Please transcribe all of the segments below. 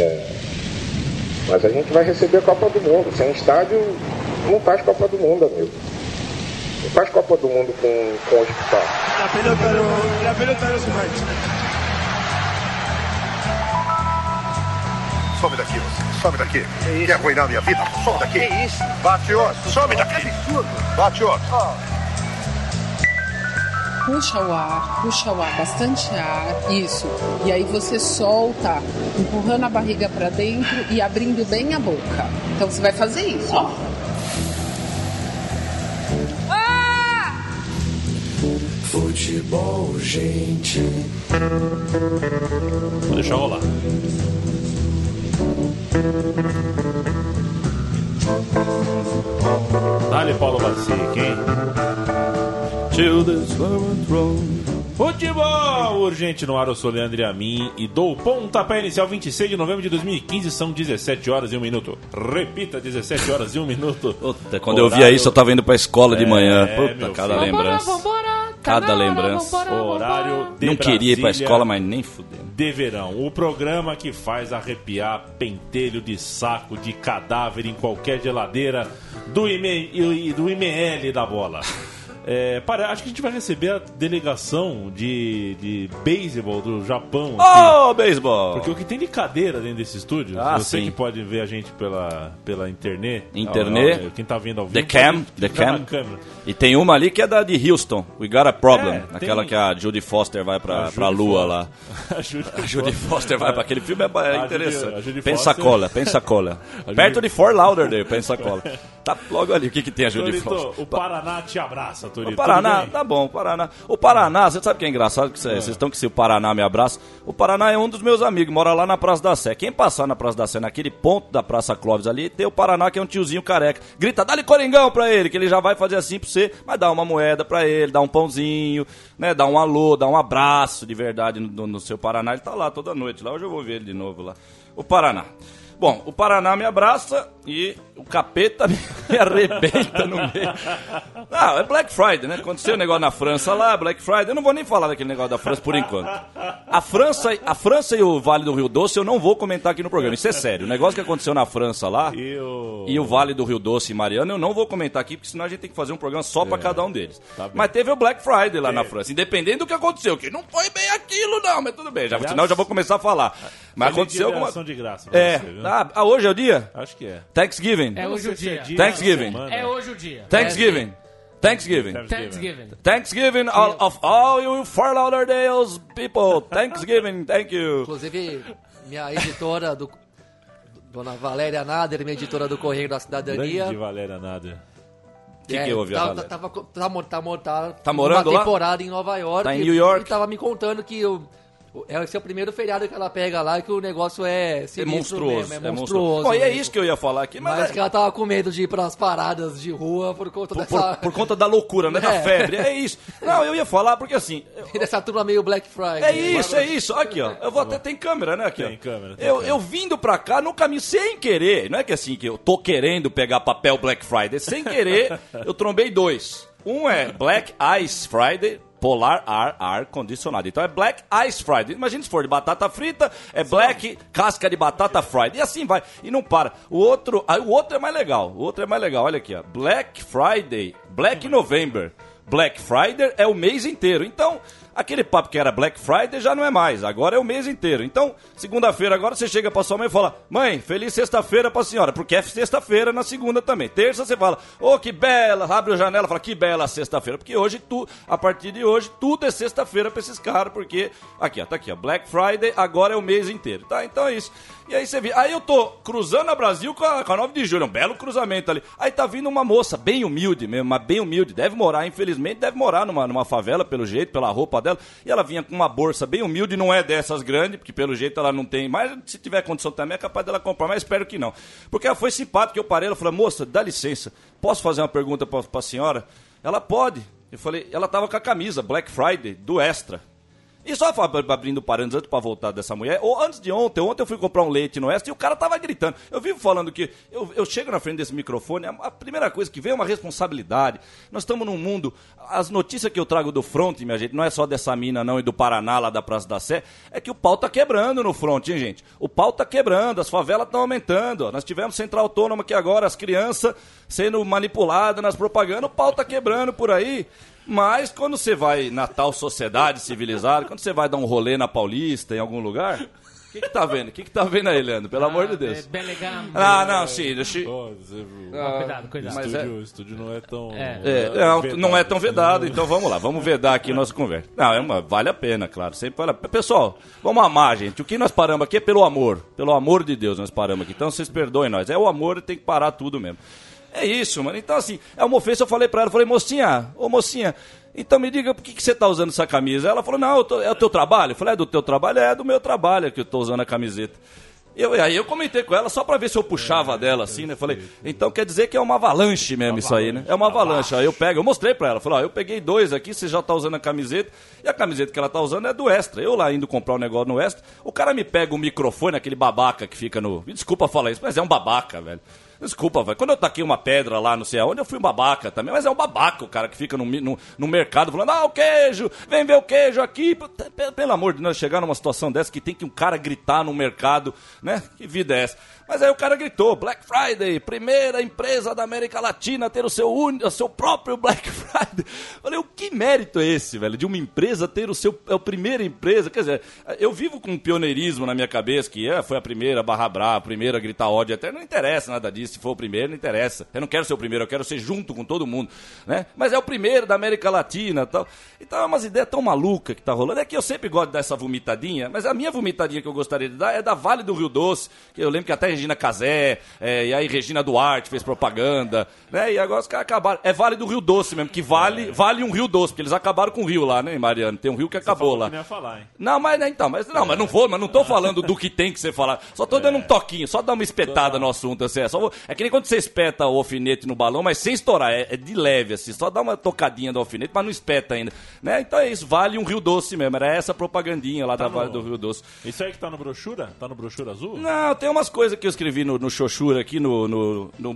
É, mas a gente vai receber a Copa do Mundo. Sem estádio, não faz Copa do Mundo, amigo. Não faz Copa do Mundo com, com hospital. La pelota no, la pelota no se mancha. Some daqui, você. Some daqui. Quer arruinar minha vida? Some daqui. Que isso? Bate outro. Some daqui. Bate outro. Puxa o ar, puxa o ar, bastante ar, isso. E aí você solta, empurrando a barriga para dentro e abrindo bem a boca. Então você vai fazer isso, ó. Futebol, gente. Vou deixar rolar. Dale, Paulo Bacique, hein? To the throne. Futebol urgente no ar, eu sou Leandro Amin e dou o pontapé inicial 26 de novembro de 2015, são 17 horas e 1 minuto. Repita, 17 horas e 1 minuto. Puta, quando eu via isso, eu tava indo pra escola de manhã. É, Puta, cada filho. lembrança. Cada lembrança. Horário de Não queria ir pra Brasília escola, mas nem fudendo. de verão. O programa que faz arrepiar pentelho de saco de cadáver em qualquer geladeira do, IME, e do IML da bola. É, para, acho que a gente vai receber a delegação de, de beisebol do Japão. aqui. Ô, beisebol! Porque o que tem de cadeira dentro desse estúdio, Ah, você sim. que pode ver a gente pela, pela internet. Internet. ó, ó, Quem tá vendo ao The vivo. cam, the cam. na câmera. E tem uma ali que é da de Houston, We Got a Problem. É, aquela tem- que a Judy Foster vai pra, A pra lua lá. A Judy, A Judy Foster vai pra aquele filme, é, é Judy- interessante. a Judy Pensacola, Pensacola. Perto de Fort Lauderdale, Pensacola. Tá logo ali, o que, que tem a Judy Torito, Foster? o Paraná te abraça, Torito. O Paraná, tá bom, o Paraná. O Paraná, você sabe o que é engraçado? Que cê- Vocês estão que se o Paraná me abraça. O Paraná é um dos meus amigos, mora lá na Praça da Sé. Quem passar na Praça da Sé, naquele ponto da Praça Clóvis ali, tem o Paraná, que é um tiozinho careca. Grita, dá-lhe coringão pra ele, que ele já vai fazer assim pra você, mas dá uma moeda pra ele, dá um pãozinho, né? Dá um alô, dá um abraço de verdade no, no seu Paraná. Ele tá lá toda noite, lá hoje eu vou ver ele de novo lá. O Paraná. Bom, o Paraná me abraça e o capeta me arrebenta no meio. Não, é Black Friday, né? Aconteceu o negócio na França lá, Black Friday. Eu não vou nem falar daquele negócio da França por enquanto. A França, a França e o Vale do Rio Doce eu não vou comentar aqui no programa. Isso é sério. O negócio que aconteceu na França lá E o... e o Vale do Rio Doce e Mariana eu não vou comentar aqui, porque senão a gente tem que fazer um programa só pra cada um deles. tá mas teve o Black Friday lá na França, independente do que aconteceu, que não foi bem aquilo não, mas tudo bem. Já, senão eu já vou começar a falar. Mas aconteceu alguma... de graça É, você? Ah, ah, hoje é o dia? Acho que é. Thanksgiving. É hoje o dia. Thanksgiving. É hoje o dia. Thanksgiving. Thanksgiving. Thanksgiving. Thanksgiving all, of all you Fort Lauderdale people. Thanksgiving, thank you. Inclusive, minha editora do. Dona Valéria Nader, minha editora do Correio da Cidadania. Grande Valéria Nader. O que, que houve, tá, tá, tava, tá, tá, tá, Tá morando uma lá? temporada em Nova York. Tá em New York? E tava me contando que é esse é o primeiro feriado que ela pega lá, que o negócio é É monstruoso, mesmo, é é monstruoso. monstruoso. Bom, e é isso que eu ia falar aqui, mas, Mas é- que ela tava com medo de ir pras paradas de rua por conta por, dessa, por conta da loucura, né? Da É. febre. É isso. Não, eu ia falar porque assim. eu- dessa turma meio Black Friday. É isso, é isso. Aqui, ó. Eu vou até. Tem câmera, né? Aqui, ó. Tem câmera, tem eu, câmera. eu vindo pra cá no caminho sem querer. Não é que assim, que eu tô querendo pegar papel Black Friday. Sem querer, eu trombei dois. Um é Black Ice Friday. Polar ar, ar condicionado. Então é Black Ice Friday. Imagina se for de batata frita, é Black casca de batata Friday. E assim vai. E não para. O outro, aí o outro é mais legal. O outro é mais legal. Olha aqui, ó. Black Friday, Black November. Black Friday é o mês inteiro. Então, aquele papo que era Black Friday já não é mais. Agora é o mês inteiro. Então, segunda-feira agora você chega pra sua mãe e fala: Mãe, feliz sexta-feira pra senhora. Porque é sexta-feira na segunda também. Terça você fala: Ô, que bela. Abre a janela fala: Que bela sexta-feira. Porque hoje, tu, a partir de hoje, tudo é sexta-feira pra esses caras. Porque, aqui, ó, tá aqui, ó. Black Friday agora é o mês inteiro. Tá? Então é isso. E aí você vê. Aí eu tô cruzando a Brasil com a, com a 9 de julho. Um belo cruzamento ali. Aí tá vindo uma moça bem humilde mesmo, mas bem humilde. Deve morar, infelizmente, deve morar numa, numa favela, pelo jeito, pela roupa dela. E ela vinha com uma bolsa bem humilde, não é dessas grandes, porque pelo jeito ela não tem. Mas se tiver condição também, é capaz dela comprar, mas espero que não. Porque ela foi simpática, eu parei, ela falou, moça, dá licença, posso fazer uma pergunta pra, pra senhora? Ela pode. Eu falei, ela tava com a camisa Black Friday, do Extra. E só abrindo parênteses antes pra voltar dessa mulher, ou antes de ontem, ontem eu fui comprar um leite no Oeste e o cara tava gritando. Eu vivo falando que eu, eu chego na frente desse microfone, a, a primeira coisa que vem é uma responsabilidade. Nós estamos num mundo, as notícias que eu trago do front, minha gente, não é só dessa mina não e do Paraná, lá da Praça da Sé, é que o pau tá quebrando no front, hein, gente? O pau tá quebrando, as favelas estão aumentando. ó. Nós tivemos central autônoma aqui agora, as crianças sendo manipuladas nas propagandas, o pau tá quebrando por aí. Mas quando você vai na tal sociedade civilizada, quando você vai dar um rolê na Paulista, em algum lugar, o que, que tá vendo? O que, que tá vendo aí, Leandro? Pelo amor de Deus. É. Ah, não, sim, deixa eu- Ó, você viu? Cuidado, cuidado. O mas estúdio, o estúdio não é tão. É. É, não, não é tão vedado, então vamos lá, vamos vedar aqui nossa conversa. Não, é uma, vale a pena, claro. Sempre vale. Pessoal, vamos amar, gente. O que nós paramos aqui é pelo amor. Pelo amor de Deus nós paramos aqui. Então vocês perdoem nós. É o amor e tem que parar tudo mesmo. É isso, mano. Então, assim, é uma ofensa. Eu falei pra ela, eu falei, mocinha, ô mocinha, então me diga por que, que você tá usando essa camisa. Ela falou, não, tô- é o teu trabalho. Eu falei, é do teu trabalho? É do meu trabalho que eu tô usando a camiseta. Eu, aí eu comentei com ela só pra ver se eu puxava dela, assim, né? Falei, então quer dizer que é uma avalanche mesmo isso aí, né? É uma avalanche. Aí eu pego, eu mostrei pra ela, falei, ó, eu peguei dois aqui, você já tá usando a camiseta, e a camiseta que ela tá usando é do Extra. Eu lá indo comprar um negócio no Extra, o cara me pega o microfone, aquele babaca que fica no. Me desculpa falar isso, mas é um babaca, velho. Desculpa, velho. Quando eu taquei uma pedra lá, não sei aonde, eu fui um babaca também. Mas é um babaca o cara que fica no, no, no mercado falando, ah, o queijo, vem ver o queijo aqui. Pelo amor de Deus, chegar numa situação dessa que tem que um cara gritar no mercado, né? Que vida é essa? Mas aí o cara gritou, Black Friday, primeira empresa da América Latina a ter o seu, uni- o seu próprio Black Friday. Falei, o que mérito é esse, velho? De uma empresa ter o seu. É a primeira empresa. Quer dizer, eu vivo com um pioneirismo na minha cabeça, que é, foi a primeira a barra brava, a primeira a gritar ódio até. Não interessa nada disso. Se for o primeiro, não interessa. Eu não quero ser o primeiro, eu quero ser junto com todo mundo. Né? Mas é o primeiro da América Latina tal. Então é umas ideias tão malucas que tá rolando. É que eu sempre gosto de dar essa vomitadinha, mas a minha vomitadinha que eu gostaria de dar é da Vale do Rio Doce, que eu lembro que até Regina Casé, é, e aí Regina Duarte fez propaganda, né? E agora os caras acabaram. É Vale do Rio Doce mesmo, que vale, vale um Rio Doce, porque eles acabaram com o rio lá, né, Mariano? Tem um rio que acabou lá. que não ia falar, hein? Não, mas né, então, mas não, mas não vou, mas não tô falando do que tem que ser falado. Só tô dando um toquinho, só dar uma espetada no assunto, assim. É, só vou- é que nem quando você espeta o alfinete no balão, mas sem estourar, é, é de leve, assim, só dá uma tocadinha do alfinete, mas não espeta ainda. Né? Então é isso, vale um Rio Doce mesmo. Era essa propagandinha lá da no- Vale do Rio Doce. Isso aí que tá no brochura? Tá no brochura azul? Não, tem umas coisas que eu escrevi no, no Xoxura aqui, no, no, no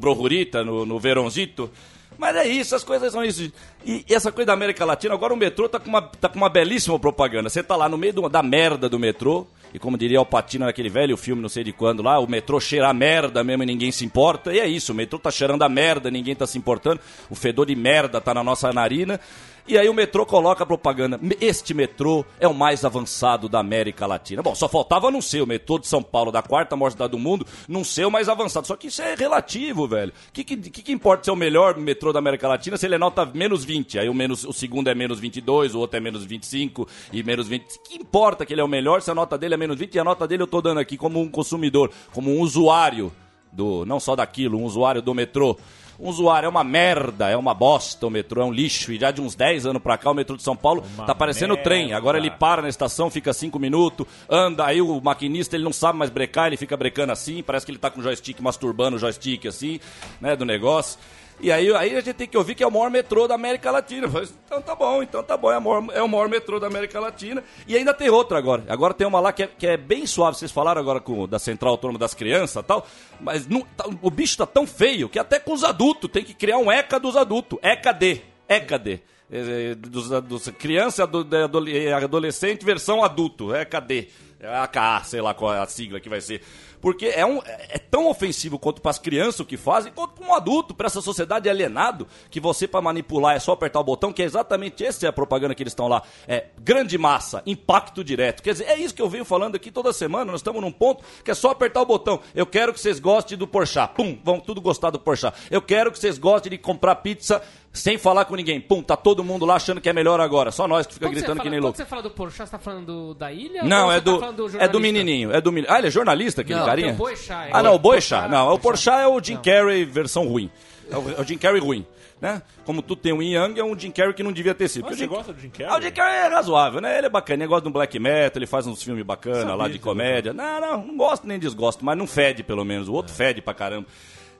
no, no Veronzito. Mas é isso, as coisas são isso. E, e essa coisa da América Latina, agora o metrô tá com uma, tá com uma belíssima propaganda. Você tá lá no meio do- da merda do metrô, e como diria o Patino naquele velho filme, não sei de quando lá, o metrô cheira a merda mesmo e ninguém se importa. E é isso, o metrô tá cheirando a merda, ninguém tá se importando. O fedor de merda tá na nossa narina. E aí o metrô coloca a propaganda. Este metrô é o mais avançado da América Latina. Bom, só faltava não ser o metrô de São Paulo, da quarta maior cidade do mundo, não ser o mais avançado. Só que isso é relativo, velho. O que, que, que, importa ser o melhor metrô da América Latina se ele é nota menos 20? Aí o, menos, o segundo é menos 22, o outro é menos 25 e menos 20. Que importa que ele é o melhor se a nota dele é menos 20 e a nota dele eu tô dando aqui como um consumidor, como um usuário do não só daquilo, um usuário do metrô. Um usuário é uma merda, é uma bosta o metrô, é um lixo. E já de uns 10 anos pra cá, o metrô de São Paulo Uma tá parecendo merda. trem. Agora ele para na estação, fica 5 minutos, anda, aí o maquinista ele não sabe mais brecar, ele fica brecando assim, parece que ele tá com o joystick masturbando o joystick assim, né, do negócio. E aí, aí a gente tem que ouvir que é o maior metrô da América Latina. Falei, Então tá bom, então tá bom, é o, maior, é o maior metrô da América Latina. E ainda tem outra agora. Agora tem uma lá que é, que é bem suave. Vocês falaram agora com, da Central Autônoma das Crianças e tal. Mas não- tá- o bicho tá tão feio que até com os adultos tem que criar um ECA dos adultos. ECAD. ECAD. É, dos, dos criança, de adole- adolescente, versão adulto. ECAD. É AKA, sei lá qual é a sigla que vai ser. Porque é, um, é tão ofensivo quanto para as crianças o que fazem, quanto para um adulto, para essa sociedade alienado, que você para manipular é só apertar o botão, que é exatamente essa é a propaganda que eles estão lá. É grande massa, impacto direto. Quer dizer, é isso que eu venho falando aqui toda semana. Nós estamos num ponto que é só apertar o botão. Eu quero que vocês gostem do Porchat. Pum, vão tudo gostar do Porchat. Eu quero que vocês gostem de comprar pizza sem falar com ninguém. Pum, tá todo mundo lá achando que é melhor agora. Só nós que fica Quando gritando fala- que nem quando louco. você fala do Porchat, você tá falando do- da ilha? Não, é você tá do, é do menininho. É do meni- Ah, ele é jornalista, aquele Não, carinha? o Boechat, é. Ah, não, o Boechat. Não, o. Porchat é o Jim Não. Carrey versão ruim. É o, é o Jim Carrey ruim, né? Como tu tem um Yin Yang, é um Jim Carrey que não devia ter sido. Mas Porque você o Jim- gosta do Jim Carrey? Ah, o Jim Carrey é razoável, né? Ele é bacana, ele gosta de um black metal, ele faz uns filmes bacanas lá de comédia. Não, não, não gosto nem desgosto, mas não fede pelo menos. O outro fede pra caramba.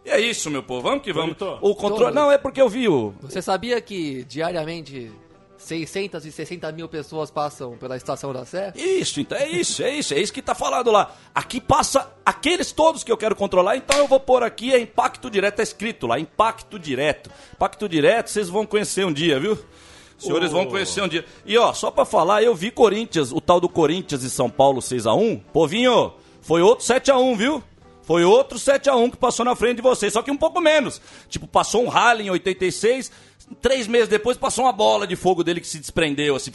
E é isso, meu povo. Vamos que vamos. O controle. Não, é porque eu vi o. Você sabia que diariamente 660 mil pessoas passam pela estação da Sé? Isso, então é isso, é isso, é isso que tá falado lá. Aqui passa aqueles todos que eu quero controlar, então eu vou pôr aqui é impacto direto, tá escrito lá, impacto direto. Impacto direto, vocês vão conhecer um dia, viu? Os senhores vão conhecer um dia. E ó, só pra falar, eu vi Corinthians, o tal do Corinthians e São Paulo 6x1. Povinho, foi outro 7x1, viu? Foi outro 7x1 que passou na frente de vocês, só que um pouco menos. Tipo, passou um rally em 86, três meses depois passou uma bola de fogo dele que se desprendeu, assim.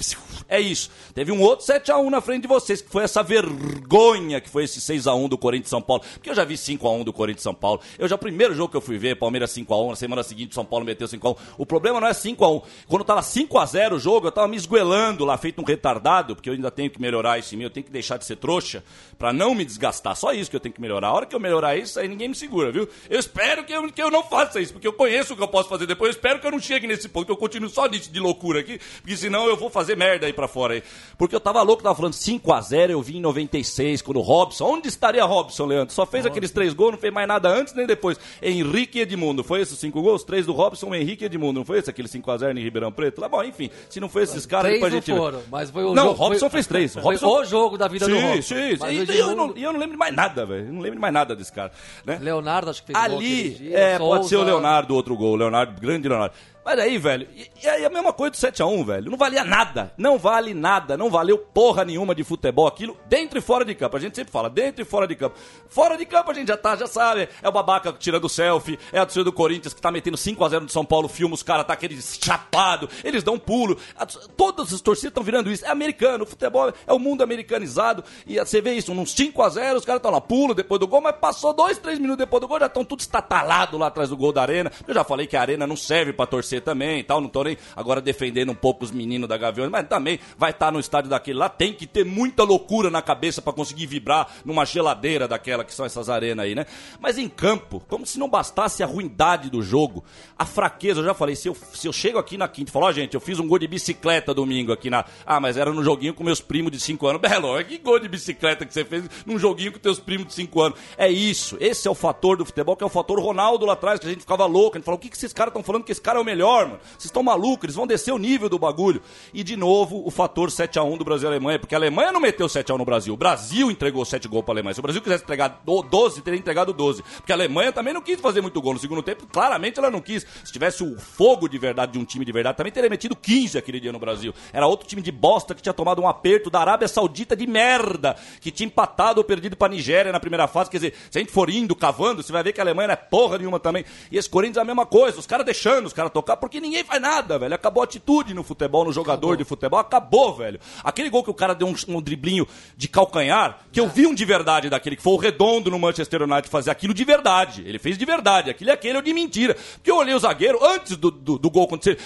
É isso. Teve um outro 7x1 na frente de vocês, que foi essa vergonha que foi esse 6x1 do Corinthians São Paulo. Porque eu já vi 5x1 do Corinthians São Paulo. Eu já, primeiro jogo que eu fui ver, Palmeiras 5x1, na semana seguinte São Paulo meteu 5x1. O problema não é 5x1. Quando tava 5x0 o jogo, eu tava me esguelando lá, feito um retardado, porque eu ainda tenho que melhorar em mim, eu tenho que deixar de ser trouxa, pra não me desgastar. Só isso que eu tenho que melhorar. A hora que eu melhorar isso, aí ninguém me segura, viu? Eu espero que eu, que eu não faça isso, porque eu conheço o que eu posso fazer depois. Eu espero que eu não chegue nesse ponto, que eu continuo só nisso de loucura aqui, porque senão eu vou fazer merda aí pra fora aí. Porque eu tava louco, tava falando 5x0, eu vi em 96, quando o Robson. Onde estaria Robson, Leandro? Só fez aqueles três gols, não fez mais nada antes nem depois. Henrique e Edmundo. Foi esses cinco gols? Três do Robson, Henrique e Edmundo. Não foi esse aquele 5x0 em Ribeirão Preto? Lá, bom, enfim, se não foi esses caras, depois a gente. foram, mas foi o Não, jogo- Robson foi- fez três. Foi Robson- o jogo da vida do Sim, Robson. sim, sim. E eu, não, eu não lembro de mais nada, velho. Não lembro de mais nada desse cara. Né? Leonardo, acho que fez gol Ali, aquele dia, é, pode ser o Souza. Leonardo, outro gol. Leonardo, grande Leonardo. Mas aí, velho, e, e aí a mesma coisa do 7x1, velho. Não valia nada. Não vale nada. Não valeu porra nenhuma de futebol aquilo, dentro e fora de campo. A gente sempre fala, dentro e fora de campo. Fora de campo a gente já tá, já sabe. É o babaca tirando selfie, é a torcida do Corinthians que tá metendo 5x0 no São Paulo, filma, os caras tá aquele chapado, eles dão um pulo. A- Todas as torcidas estão virando isso. É americano, o futebol é o mundo americanizado. E você vê isso, uns 5x0, os caras estão lá, pulo depois do gol, mas passou dois, três minutos depois do gol, já estão tudo estatalados lá atrás do gol da arena. Eu já falei que a arena não serve pra torcer também e tal, não tô nem agora defendendo um pouco os meninos da Gaviões, mas também vai estar no estádio daquele lá, tem que ter muita loucura na cabeça pra conseguir vibrar numa geladeira daquela que são essas arenas aí, né? Mas em campo, como se não bastasse a ruindade do jogo, a fraqueza, eu já falei, se eu, se eu chego aqui na quinta e falo, ó gente, eu fiz um gol de bicicleta domingo aqui na... Ah, mas era no joguinho com meus primos de 5 anos. Belo, que gol de bicicleta que você fez num joguinho com teus primos de 5 anos. É isso, esse é o fator do futebol, que é o fator Ronaldo lá atrás, que a gente ficava louco, a gente falou, o que, que esses caras estão falando que esse cara é o melhor, mano? Vocês estão malucos, eles vão descer o nível do bagulho. E de novo, o fator 7x1 do Brasil e Alemanha, porque a Alemanha não meteu 7x1 no Brasil, o Brasil entregou 7 gols pra Alemanha. Se o Brasil quisesse entregar do- 12, teria entregado 12. Porque a Alemanha também não quis fazer muito gol no segundo tempo, claramente ela não quis. Se tivesse o fogo de verdade de um time de verdade, também teria metido 15 aquele dia no Brasil. Era outro time de bosta que tinha tomado um aperto da Arábia Saudita de merda, que tinha empatado ou perdido pra Nigéria na primeira fase. Quer dizer, se a gente for indo, cavando, você vai ver que a Alemanha não é porra nenhuma também. E esse Corinthians é a mesma coisa, os caras deixando os caras tocar, porque ninguém faz nada, velho. Acabou a atitude no futebol, no jogador de futebol, acabou, velho. Aquele gol que o cara deu um, um driblinho de calcanhar, que eu vi um de verdade daquele, que foi o redondo no Manchester United fazer aquilo de verdade. Ele fez de verdade, aquele é aquele é o de mentira. Porque eu olhei o zagueiro, antes do, do, do gol acontecer,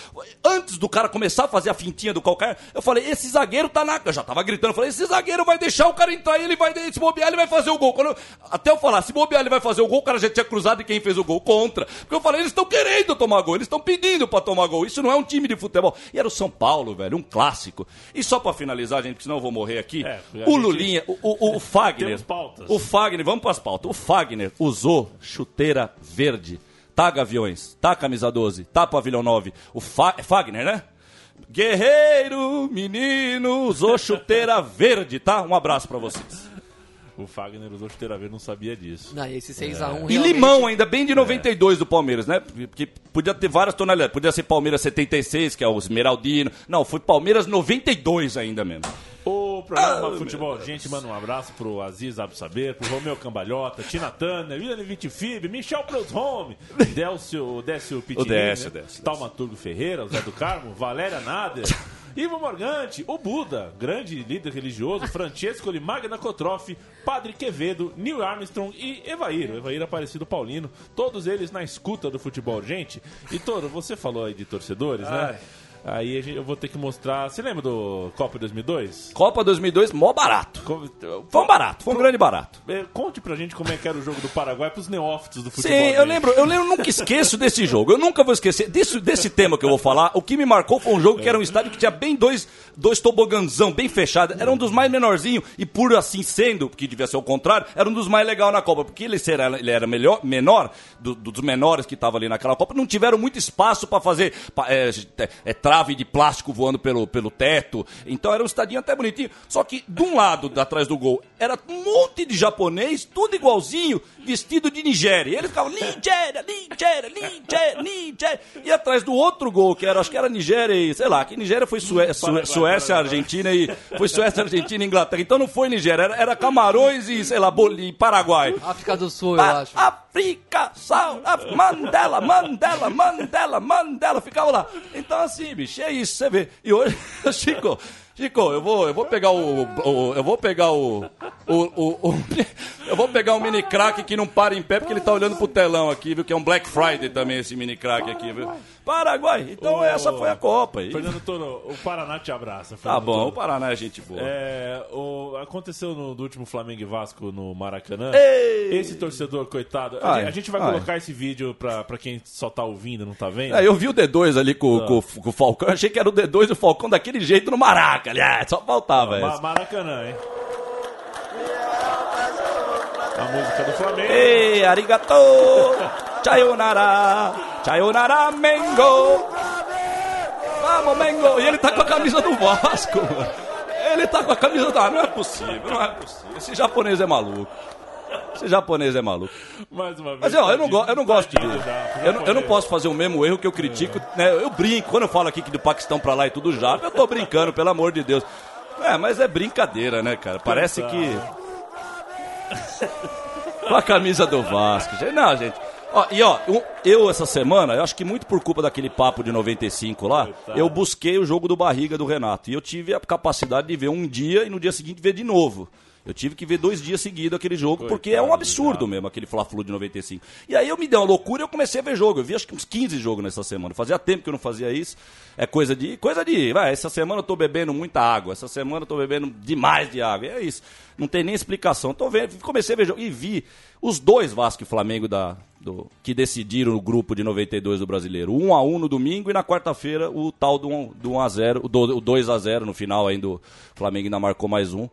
antes do cara começar a fazer a fintinha do calcanhar, eu falei, esse zagueiro tá na. Eu já tava gritando, eu falei, esse zagueiro vai deixar o cara entrar e ele vai. Se bobear, ele vai fazer o gol. Eu- até eu falar, se bobear, ele vai fazer o gol, o cara já tinha cruzado e quem fez o gol contra. Porque eu falei, eles estão querendo tomar gol, eles estão pedindo pra tomar gol. Isso não é um time de futebol. E era o São Paulo, velho, um clássico. E só pra finalizar, gente, porque senão eu vou morrer aqui. É, o gente- Lulinha, o, o, o Fagner. O Fagner, vamos pras pautas. O Fagner usou chuteira verde. Tá, Gaviões? Tá, camisa 12? Tá, pavilhão 9? O Fa é Fagner, né? Guerreiro, menino, usou chuteira verde, tá? Um abraço pra vocês. O Fagner usou chuteira verde, não sabia disso. Não, e esse 6x1 E limão ainda, bem de 92 do Palmeiras, né? Porque podia ter várias tonalidades. Podia ser Palmeiras 76, que é o Esmeraldino. Não, foi Palmeiras 92 ainda mesmo. O programa Ah, Futebol Gente manda um abraço pro Aziz Abdo Saber, pro Romeu Cambalhota, Tina Turner, William Vitifib, Michel Prudhomme, Délcio, Décio Pitinini, Décio, né? Décio, Taumaturgo Ferreira, o Zé do Carmo, Valéria Nader, Ivo Morgante, o Buda, grande líder religioso, Francesco de Magna Cotrofe, Padre Quevedo, Neil Armstrong e Evair, Evair Aparecido Paulino, todos eles na escuta do Futebol Gente. E Toro, você falou aí de torcedores, né? Aí gente- eu vou ter que mostrar. Você lembra do Copa 2002? Copa 2002, mó barato. Co- Foi um barato, foi um grande barato. É, Conte pra gente como é que era o jogo do Paraguai pros neófitos do Sim, futebol. eu gente. lembro, eu lembro, nunca esqueço desse jogo. Eu nunca vou esquecer desse, desse tema que eu vou falar. O que me marcou foi um jogo que era um estádio que tinha bem dois, dois toboganzão bem fechados. Era um dos mais menorzinhos e por assim sendo, porque devia ser o contrário, era um dos mais legais na Copa, porque ele era, ele era melhor, menor do- do- dos menores que estavam ali naquela Copa. Não tiveram muito espaço para fazer é, é, tra- trave de plástico voando pelo, pelo teto. Então era um estadinho até bonitinho. Só que de um lado, atrás do gol, era um monte de japonês, tudo igualzinho, vestido de Nigéria. E eles ficavam, Nigéria, Nigéria, Nigéria, Nigéria. E atrás do outro gol, que era, acho que era Nigéria e, sei lá, que Nigéria foi Sué- Sué- Suécia, Argentina e. Foi Suécia, Argentina e Inglaterra. Então não foi Nigéria, era, era Camarões e, sei lá, Boli, e Paraguai. África do Sul, eu A- acho. África, Sal, Mandela, Mandela, Mandela, Mandela, ficava lá. Então assim, bicho, é isso, você vê. E hoje, Chico, Chico, eu vou, eu vou pegar o, o- eu vou pegar o, o, o, o- eu vou pegar o mini crack que não para em pé porque ele tá olhando pro telão aqui, viu? Que é um Black Friday também esse mini crack aqui, viu? Paraguai. Então Ô, essa foi a Copa aí. Fernando Toro, o Paraná te abraça. Tá Fernando bom, Toro. o Paraná é gente boa. É, o- aconteceu no do último Flamengo e Vasco no Maracanã. Ei! Esse torcedor, coitado. A, Ai, gente- a gente vai ai. colocar esse vídeo pra, pra quem só tá ouvindo, não tá vendo? É, eu vi o D2 ali com, com- com o Falcão, achei que era o D2 e o Falcão daquele jeito no Maraca, aliás, só faltava Ma- essa. Maracanã, hein? A música do Flamengo. Ei, arigato, chayonara, chayonara, Mengo. Vamos, Mengo. E ele tá com a camisa do Vasco. Ele tá com a camisa do... Ah, não é possível, não é possível. Esse japonês é maluco. Esse japonês é maluco. Mais uma vez. Mas ó, eu não, go- eu não gosto de. Eu não, eu não posso fazer o mesmo erro que eu critico. Né? Eu brinco. Quando eu falo aqui que do Paquistão pra lá e tudo já, eu tô brincando, pelo amor de Deus. É, mas é brincadeira, né, cara? Parece que. Com a camisa do Vasco. Não, gente. Ó, e ó, eu essa semana, eu acho que muito por culpa daquele papo de 95 lá, eu busquei o jogo do barriga do Renato. E eu tive a capacidade de ver um dia e no dia seguinte ver de novo. Eu tive que ver dois dias seguidos aquele jogo, porque é um absurdo mesmo aquele Fla-Flu de 95. E aí eu me dei uma loucura e eu comecei a ver jogo. Eu vi acho que uns 15 jogos nessa semana. Fazia tempo que eu não fazia isso. É coisa de. Coisa de. Vai, essa semana eu tô bebendo muita água. Essa semana eu tô bebendo demais de água. É isso. Não tem nem explicação. Tô vendo, comecei a ver jogo. E vi os dois Vasco e Flamengo da, do, que decidiram o grupo de 92 do brasileiro. 1 a 1 no domingo e na quarta-feira o tal do 1, do 1 a 0 o, do, o 2 a 0 no final ainda o Flamengo ainda marcou mais um.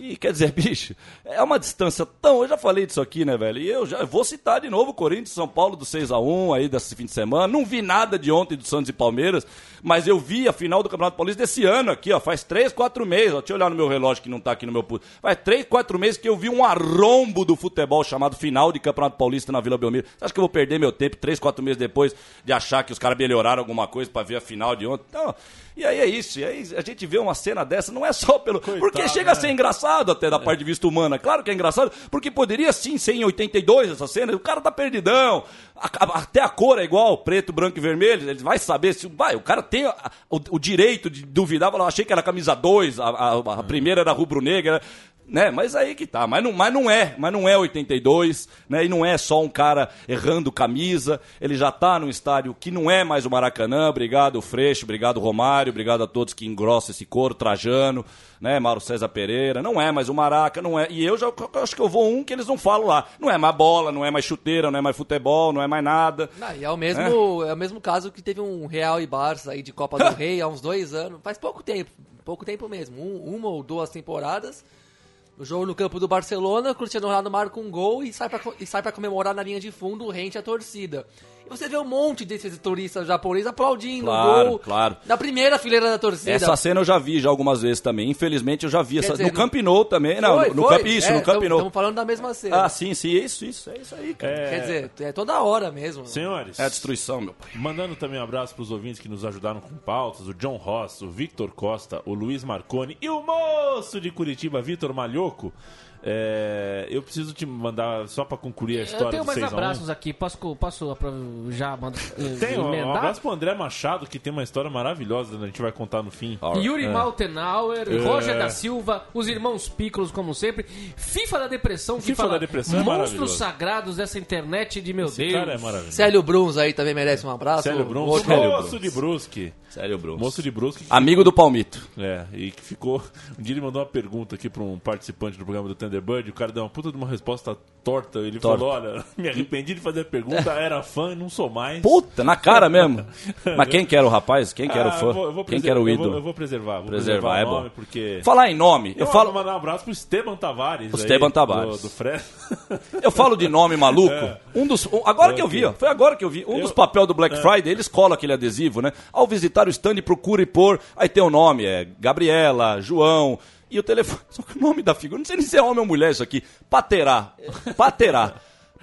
E quer dizer, bicho, é uma distância tão. Eu já falei disso aqui, né, velho? E eu já vou citar de novo o Corinthians São Paulo do 6x1 aí desse fim de semana. Não vi nada de ontem do Santos e Palmeiras, mas eu vi a final do Campeonato Paulista desse ano aqui, ó. Faz 3, 4 meses. Ó, deixa eu olhar no meu relógio que não tá aqui no meu. pu- Faz 3, 4 meses que eu vi um arrombo do futebol chamado final de Campeonato Paulista na Vila Belmiro. Você acha que eu vou perder meu tempo 3, 4 meses depois de achar que os caras melhoraram alguma coisa pra ver a final de ontem? Não. E aí é isso. E aí a gente vê uma cena dessa, não é só pelo. porque chega a ser engraçado até da parte de vista humana. Claro que é engraçado, porque poderia sim ser em 82 essa cena. O cara tá perdidão. A- a- até a cor é igual, preto, branco e vermelho. Ele vai saber se. Vai, o cara tem a- o, o direito de duvidar. falar, achei que era camisa 2, a, a- a primeira era rubro-negra. Né? Mas aí que tá, mas não, mas não é, mas não é 82, né? E não é só um cara errando camisa, ele já tá num estádio que não é mais o Maracanã. Obrigado, Freixo, obrigado, Romário, obrigado a todos que engrossam esse couro, Trajano, né? Mauro César Pereira, não é mais o Maraca, não é. E eu já eu acho que eu vou um que eles não falam lá. Não é mais bola, não é mais chuteira, não é mais futebol, não é mais nada. Não, e é o mesmo, é. o mesmo caso que teve um Real e Barça aí de Copa do Rei há uns dois anos. Faz pouco tempo, pouco tempo mesmo. Um- uma ou duas temporadas. O jogo no campo do Barcelona, Cristiano Ronaldo marca um gol e sai pra comemorar na linha de fundo, rente à torcida. Você vê um monte desses turistas japoneses aplaudindo Claro, o gol claro. na primeira fileira da torcida. Essa cena eu já vi já algumas vezes também. Infelizmente eu já vi essa. dizer, no não- Camp Nou também. Não, Foi, no foi. Camp, isso, É, no Camp Nou. Estamos falando da mesma cena. Ah, sim, sim, isso, isso, é isso aí, cara. Quer dizer, é toda hora mesmo. Senhores, É a destruição, meu pai. mandando também um abraço pros ouvintes que nos ajudaram com pautas, o John Ross, o Victor Costa, o Luiz Marconi e o moço de Curitiba, Vitor Malhoco. É, eu preciso te mandar, só pra concluir a história Eu tenho do mais 6 a 1. abraços aqui. Posso, posso já mandar, eh, Tem um, um abraço pro André Machado, que tem uma história maravilhosa, né? a gente vai contar no fim. Yuri Maltenauer, É. Roger da Silva, os irmãos Piccolo, como sempre. FIFA da Depressão, que FIFA fala da Depressão é monstros sagrados dessa internet de meu Esse Deus. cara é maravilhoso. Célio Bruns aí também merece um abraço. Célio Bruns, outro- Célio moço Bruns. de Brusque. Sério, Bruno. Moço de Brusque. que Amigo do Palmito. É, e que ficou. Um dia ele mandou uma pergunta aqui para um participante do programa do Tanto Thunderbird, o cara deu uma puta de uma resposta torta. Ele Torta. falou: Olha, me arrependi de fazer a pergunta, era fã, não sou mais. Puta, na cara mesmo. Mas quem que era o rapaz? Quem que era o Ah, fã? eu vou- eu vou quem que era o eu vou- ídolo? Eu vou preservar. Vou Preservar, preservar, é o bom. nome, porque. Falar em nome, eu Eu falo, vou mandar um abraço pro Esteban Tavares. O aí, Esteban Tavares. Do, do Fred. eu falo de nome maluco. Um dos, um- agora que eu vi, ó, foi agora que eu vi. Um dos papéis do Black Friday, eles colam aquele adesivo, né? Ao visitar o stand, procure por. Aí tem o nome, é Gabriela, João. E o telefone. Só que o nome da figura, não sei nem se é homem ou mulher isso aqui. Paterá. Paterá.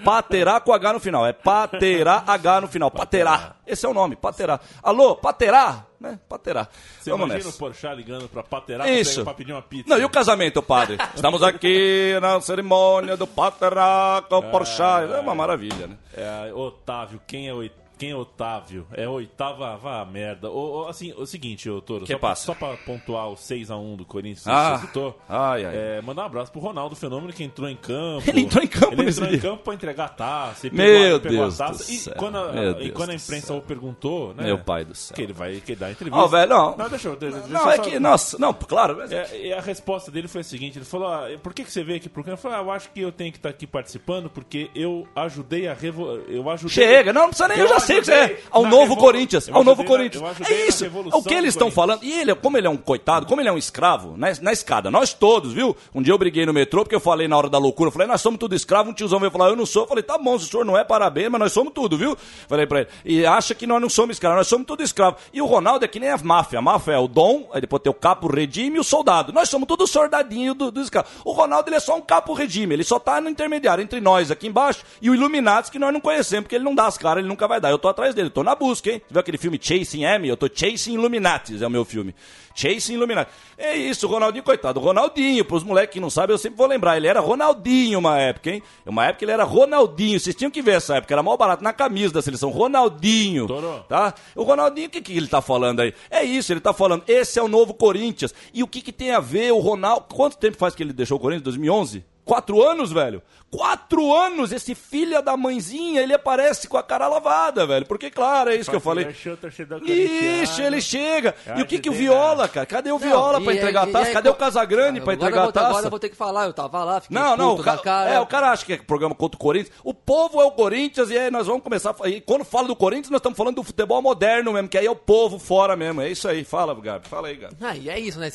Paterá com H no final. É Paterá H no final. Paterá. Esse é o nome, Paterá. Alô, Paterá? Né? Paterá. Você Vamos imagina nessa. o Porchat ligando pra paterar Isso. pra pedir uma pizza. Não, e o casamento, padre? Estamos aqui na cerimônia do Paterá com o Porchat. É uma maravilha, né? É, Otávio, quem é o quem é Otávio? É oitava, vá merda. O, o- assim, o seguinte, ô Toro, Que só, passa? só pra pontuar o 6x1 do Corinthians, que Ah, você citou, ai, ai. é, mandar um abraço pro Ronaldo Fenômeno que entrou em campo. Ele entrou em campo Ele entrou em campo pra entregar a taça. Meu pegou, pegou Deus a taça. E céu, quando a, e quando a imprensa o perguntou, né? Meu pai do céu. Que ele vai que dar entrevista. Ó, velho, não. Não, deixa eu. Deixa Não, eu é só- que, nossa, não, claro. mas- É, e a resposta dele foi a seguinte: ele falou, ah, por que, que você veio aqui pro canto? Eu falei, ah, eu acho que eu tenho que estar aqui participando porque eu ajudei a revo... eu ajudei. Chega, não, não precisa nem, eu, Eu já sei o que você é. Ao novo Corinthians, ao novo na- Corinthians. É isso, revolução o que eles estão Corinthians. falando. E ele, como ele é um coitado, como ele é um escravo, na, na escada, nós todos, viu? Um dia eu briguei no metrô porque eu falei na hora da loucura, eu falei, nós somos tudo escravo. Um tiozão veio falar, eu não sou. Eu falei, tá bom, se o senhor não é, parabéns, mas nós somos tudo, viu? Falei pra ele. E acha que nós não somos escravos, nós somos tudo escravo. E o Ronaldo é que nem a máfia. A máfia é o dom, aí depois tem o capo redime e o soldado. Nós somos tudo soldadinho do, do escravo. O Ronaldo ele é só um capo redime, ele só tá no intermediário entre nós aqui embaixo e o Illuminati que nós não conhecemos, porque ele não dá as caras, ele nunca vai dar. Eu tô atrás dele, tô na busca, hein? Você viu aquele filme Chasing M? Eu tô Chasing Illuminatis, é o meu filme. Chasing Illuminati. É isso, Ronaldinho, coitado. Ronaldinho, pros moleques que não sabem, eu sempre vou lembrar. Ele era Ronaldinho uma época, hein? Uma época ele era Ronaldinho. Vocês tinham que ver essa época, era mal barato na camisa da seleção. Ronaldinho. Toro. Tá? O Ronaldinho, o que, que ele tá falando aí? É isso, ele tá falando, esse é o novo Corinthians. E o que, que tem a ver o Ronaldo? Quanto tempo faz que ele deixou o Corinthians? 2011? Quatro anos, velho? Quatro anos! Esse filho da mãezinha, ele aparece com a cara lavada, velho. Porque, claro, é isso que eu falei. Ixi, ele chega. E o que que o Viola, cara? Cadê o Viola Não, pra e- entregar a e- taça? e- Cadê o Casagrande pra eu entregar a vou- Agora taça? eu vou ter que falar, eu tava lá, fiquei Não, não, o cara, da cara. é, o cara acha que é programa contra o Corinthians. O povo é o Corinthians e aí nós vamos começar. a- E quando fala do Corinthians, nós estamos falando do futebol moderno mesmo, que aí é o povo fora mesmo. É isso aí. Fala, Gabi. Fala aí, Gabi. Ah, e é isso, né?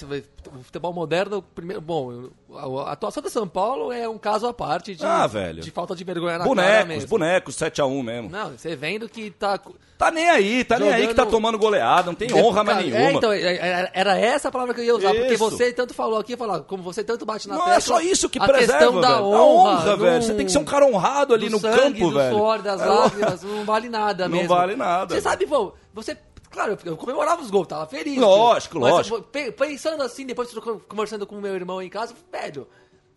O futebol moderno, primeiro, bom, a a atuação do São Paulo é um caso à parte de, Ah, velho. de falta de vergonha na cara Bonecos, mesmo. bonecos, 7x1 mesmo. Não, você vendo que tá. Tá nem aí, tá nem aí que tá Jogando- tomando goleada, não tem honra mais Cara, nenhuma. É, então, é- é- era essa a palavra que eu ia usar, porque Isso. você tanto falou aqui, falou, como você tanto bate na Não tecla. é só isso que a preserva, questão da velho. honra, a honra, do- velho. Você tem que ser um cara honrado ali no sangue, campo, do velho. suor, das É lágrimas, não vale nada Não mesmo. vale nada, Você sabe, pô, você... Claro, eu comemorava os gols, tava feliz. Lógico, mas, lógico. pe- Pensando assim, depois conversando com meu irmão em casa, velho,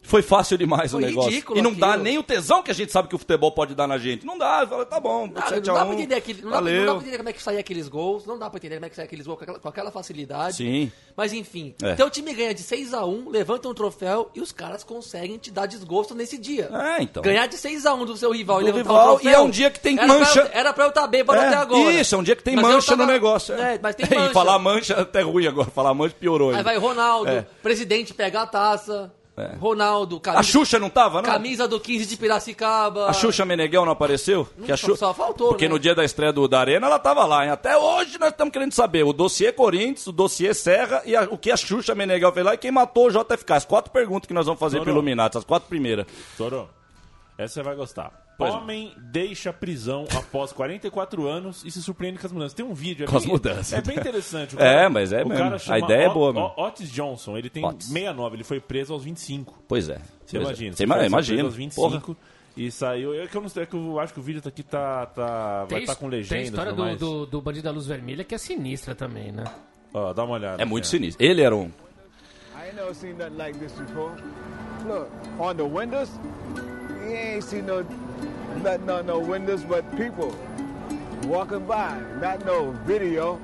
Foi fácil demais Foi o negócio. ridículo E não dá aquilo. nem o tesão que a gente sabe que o futebol pode dar na gente. Não dá. Fala, tá bom, Não, 7 não a dá 1. pra entender aquele, não, dá, não dá pra entender como é que saía aqueles gols, não dá pra entender como é que saía aqueles gols com aquela, com aquela facilidade. Sim. Mas enfim, É. teu time ganha de 6x1, levanta um troféu e os caras conseguem te dar desgosto nesse dia. É, então. Ganhar de 6x1 do seu rival Do e levantar rival, um troféu. e é um dia que tem era mancha. Pra, era pra eu estar bêbado É, até agora. Isso, é um dia que tem Mas mancha tava- no negócio. É, mas tem E mancha. falar mancha é até ruim agora. Falar mancha piorou Aí vai Ronaldo, É. presidente pega a taça. É. Ronaldo, A camisa, Xuxa não tava, não? camisa do 15 de Piracicaba. A Xuxa Meneghel não apareceu? Não, que a só- Xu- só faltou, Porque né? no dia da estreia do, da Arena ela tava lá, hein? Até hoje nós estamos querendo saber o dossiê Corinthians, o dossiê Serra e a- o que a Xuxa Meneghel fez lá e quem matou o JFK. As quatro perguntas que nós vamos fazer pro não. Illuminati, as quatro primeiras. Toro, essa você vai gostar. Pois é. Homem deixa a prisão após 44 anos e se surpreende com as mudanças. Tem um vídeo. É Com as mudanças. É bem interessante. O É, mas é o mesmo. cara A ideia é boa, mano. Otis Johnson, ele tem Otis. 69, ele foi preso aos 25. Pois é. Você Pois é. imagina. Você ele foi ima- preso imagina. aos 25 e saiu. É que eu não sei, é que eu acho que o vídeo aqui tá. tá vai Tem, estar com tem a legenda. história do, do, do Bandido da Luz Vermelha que é sinistra também, né? Ó, dá uma olhada. É muito aqui, ó. sinistro. Ele era um. I ain't never seen nothing like this before. Look, on the windows, you ain't seen no nothing on no windows but people walking by, not no video.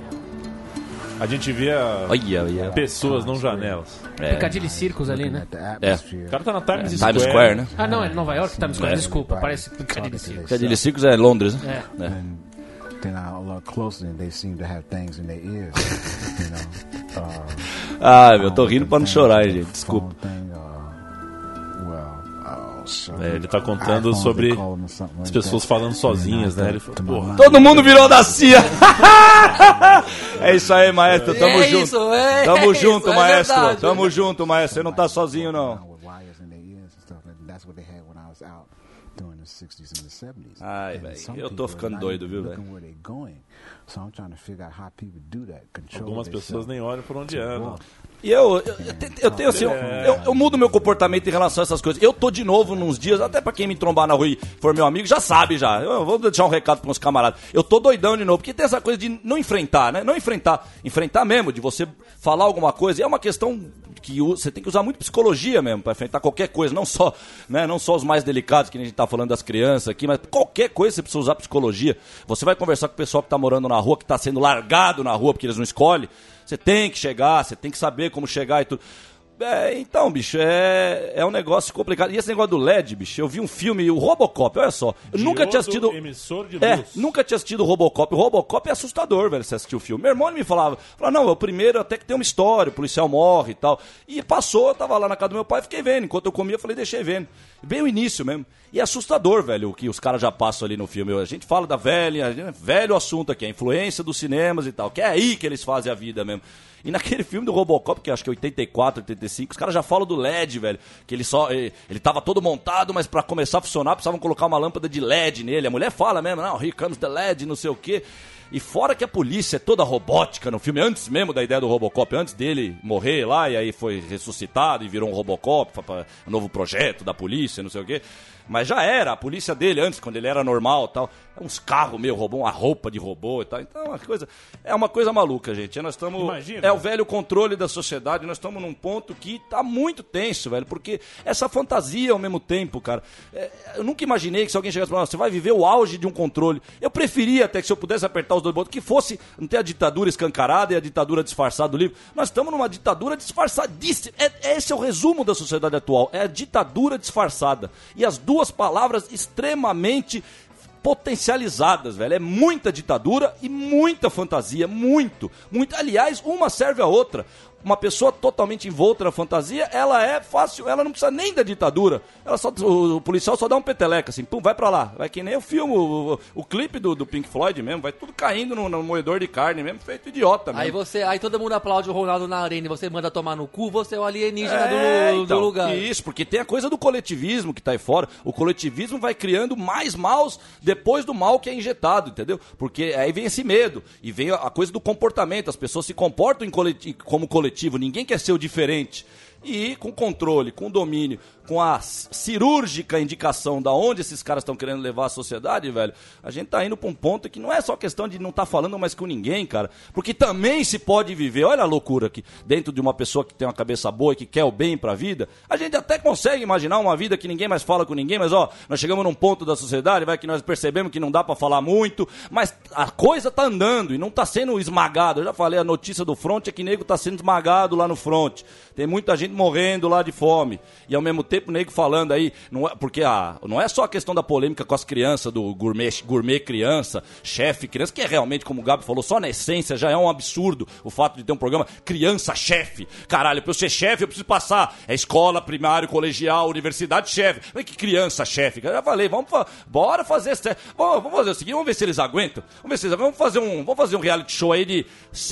A gente via Olha, olha. pessoas, não janelas. É. Picadilly Circus ali, né? É. atmosphere. O cara tá na Times Square. Times Square, né? Ah, não, é Nova York, Times Square, É. desculpa, parece Picadilly Circus. Cadilho Circus é Londres, né? É. É. And then I look closer and they seem to have things in their ears, you know. Uh, Ah, meu, eu tô rindo pra não chorar, gente. Desculpa. É, ele tá contando sobre as pessoas falando sozinhas, né? Ele falou, porra. Todo mundo virou da CIA. é isso aí, maestro. Tamo É junto. isso, é Tamo isso, junto, é maestro. verdade. Tamo junto, maestro. Você não tá sozinho, não. Ai, And velho, eu tô ficando doido, viu, velho? Algumas pessoas nem olham por onde andam. E eu, eu, eu te- eu tenho assim, eu, eu, eu mudo meu comportamento em relação a essas coisas. Eu tô de novo nos dias, até pra quem me trombar na rua e for meu amigo, já sabe já. Eu vou deixar um recado pros meus camaradas. Eu tô doidão de novo, porque tem essa coisa de não enfrentar, né? Não enfrentar, enfrentar mesmo, de você falar alguma coisa. E é uma questão que você tem que usar muito psicologia mesmo pra enfrentar qualquer coisa, não só, né, não só os mais delicados que a gente tá falando das crianças aqui, mas qualquer coisa você precisa usar psicologia. Você vai conversar com o pessoal que tá morando na rua, que tá sendo largado na rua porque eles não escolhem. Você tem que chegar, você tem que saber como chegar e tudo. É, então, bicho, é, é um negócio complicado. E esse negócio do LED, bicho, eu vi um filme, o Robocop, olha só. Eu nunca tinha assistido. emissor de É, luz. nunca tinha assistido o Robocop. O Robocop é assustador, velho, você assistiu o filme. Meu irmão me falava, falava, não, é o primeiro até que tem uma história, o policial morre e tal. E passou, eu tava lá na casa do meu pai, fiquei vendo. Enquanto eu comia, eu falei, deixei vendo. Bem o início mesmo. E é assustador, velho, o que os caras já passam ali no filme. A gente fala da velha, velho assunto aqui, a influência dos cinemas e tal, que é aí que eles fazem a vida mesmo. E naquele filme do Robocop, que acho que é 84, 85, os caras já falam do LED, velho. Que ele só. Ele, ele tava todo montado, mas pra começar a funcionar precisavam colocar uma lâmpada de LED nele. A mulher fala mesmo, não, here comes the LED, não sei o quê. E fora que a polícia é toda robótica no filme, antes mesmo da ideia do Robocop, antes dele morrer lá, e aí foi ressuscitado e virou um Robocop, um novo projeto da polícia, não sei o quê. Mas já era, a polícia dele antes, quando ele era normal tal. É uns carros meio robô, uma roupa de robô e tal. Então é uma coisa, é uma coisa maluca, gente. Nós estamos. É o velho controle da sociedade, nós estamos num ponto que tá muito tenso, velho. Porque essa fantasia ao mesmo tempo, cara. é, eu nunca imaginei que se alguém chegasse e falasse, você vai viver o auge de um controle. Eu preferia até que se eu pudesse apertar os dois botões, que fosse não a ditadura escancarada e a ditadura disfarçada do livro. Nós estamos numa ditadura disfarçadíssima. É, esse é o resumo da sociedade atual. É a ditadura disfarçada. E as duas palavras extremamente potencializadas, velho. É muita ditadura e muita fantasia, muito, muito. Aliás, uma serve a outra. Uma pessoa totalmente envolta na fantasia, ela é fácil, ela não precisa nem da ditadura. Ela só, o, o policial só dá um peteleca, assim, pum, vai pra lá. Vai que nem o filme, o, o, o clipe do, do Pink Floyd mesmo, vai tudo caindo no, no moedor de carne mesmo, feito idiota mesmo. Aí você, aí todo mundo aplaude o Ronaldo na arena e você manda tomar no cu, você é o alienígena do- É, do, então, lugar. Isso, porque tem a coisa do coletivismo que tá aí fora. O coletivismo vai criando mais maus depois do mal que é injetado, entendeu? Porque aí vem esse medo. E vem a- a coisa do comportamento. As pessoas se comportam em como coletivo. Ninguém quer ser o diferente. E com controle, com domínio, com a cirúrgica indicação da onde esses caras estão querendo levar a sociedade, velho, a gente tá indo pra um ponto que não é só questão de não estar falando mais com ninguém, cara. Porque também se pode viver, olha a loucura aqui, dentro de uma pessoa que tem uma cabeça boa e que quer o bem pra vida, a gente até consegue imaginar uma vida que ninguém mais fala com ninguém, mas ó, nós chegamos num ponto da sociedade, vai que nós percebemos que não dá pra falar muito, mas a coisa tá andando e não tá sendo esmagado. Eu já falei, a notícia do front é que nego tá sendo esmagado lá no front. Tem muita gente morrendo lá de fome. E ao mesmo tempo o nego falando aí, não é, porque a, não é só a questão da polêmica com as crianças, do gourmet, gourmet criança, chefe criança, que é realmente, como o Gabi falou, só na essência já é um absurdo o fato de ter um programa criança-chefe. Caralho, pra eu ser chefe eu preciso passar. É escola, primário, colegial, universidade, chefe. Mas que criança-chefe? Já falei, vamos, bora fazer, vamos, vamos fazer o seguinte, vamos ver se eles aguentam. Vamos ver se eles aguentam. Vamos fazer um, vamos fazer um reality show aí de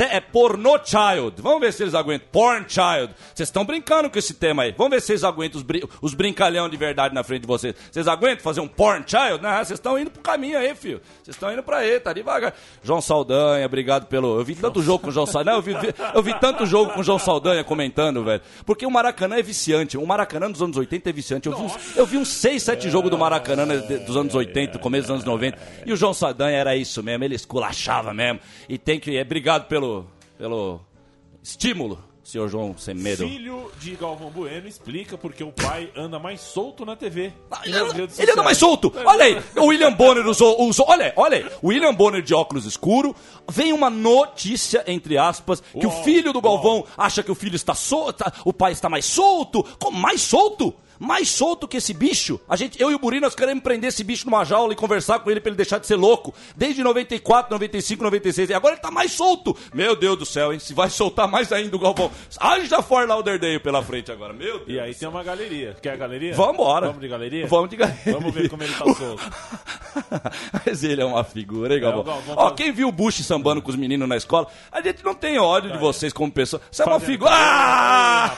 é, porno child. Vamos ver se eles aguentam. Porn child. Vocês estão brincando com esse tema aí. Vamos ver se vocês aguentam os, brin os brincalhão de verdade na frente de vocês. Vocês aguentam fazer um porn child? Não, vocês estão indo pro caminho aí, filho. Vocês estão indo pra aí, tá devagar. João Saldanha, obrigado pelo. Eu vi tanto jogo com o João Saldanha. Não, eu vi, eu vi tanto jogo com o João Saldanha comentando, velho. Porque o Maracanã é viciante. O Maracanã dos anos 80 é viciante. Eu vi uns, eu vi uns 6, 7 jogos do Maracanã dos anos 80, começo dos anos 90. E o João Saldanha era isso mesmo, ele esculachava mesmo. E tem que. É, obrigado pelo, pelo estímulo, senhor João Semedo. Filho de Galvão Bueno explica porque o pai anda mais solto na TV. e Ele anda, ele anda mais solto. Olha aí, o William Bonner usou, usou. Olha aí, olha aí. O William Bonner de óculos escuro. Vem uma notícia, entre aspas, que o Uau, filho do Galvão acha que o filho está solto. O pai está mais solto. Como mais solto? Mais solto que esse bicho. A gente, eu e o Buri, nós queremos prender esse bicho numa jaula e conversar com ele pra ele deixar de ser louco. Desde 94, 95, 96. E agora ele tá mais solto. Meu Deus do céu, hein? Se vai soltar mais ainda o Galvão. Haja Fort Lauderdale pela frente agora. Meu Deus. E aí tem uma galeria. Quer a galeria? Vambora. Vamos de galeria? Vamos de galeria. Vamos ver como ele tá solto. Mas ele é uma figura, hein, Galvão? É, Galvão Ó, quem viu o Bush sambando com os meninos na escola, a gente não tem ódio de vocês como pessoa. Você é uma figura. Ah!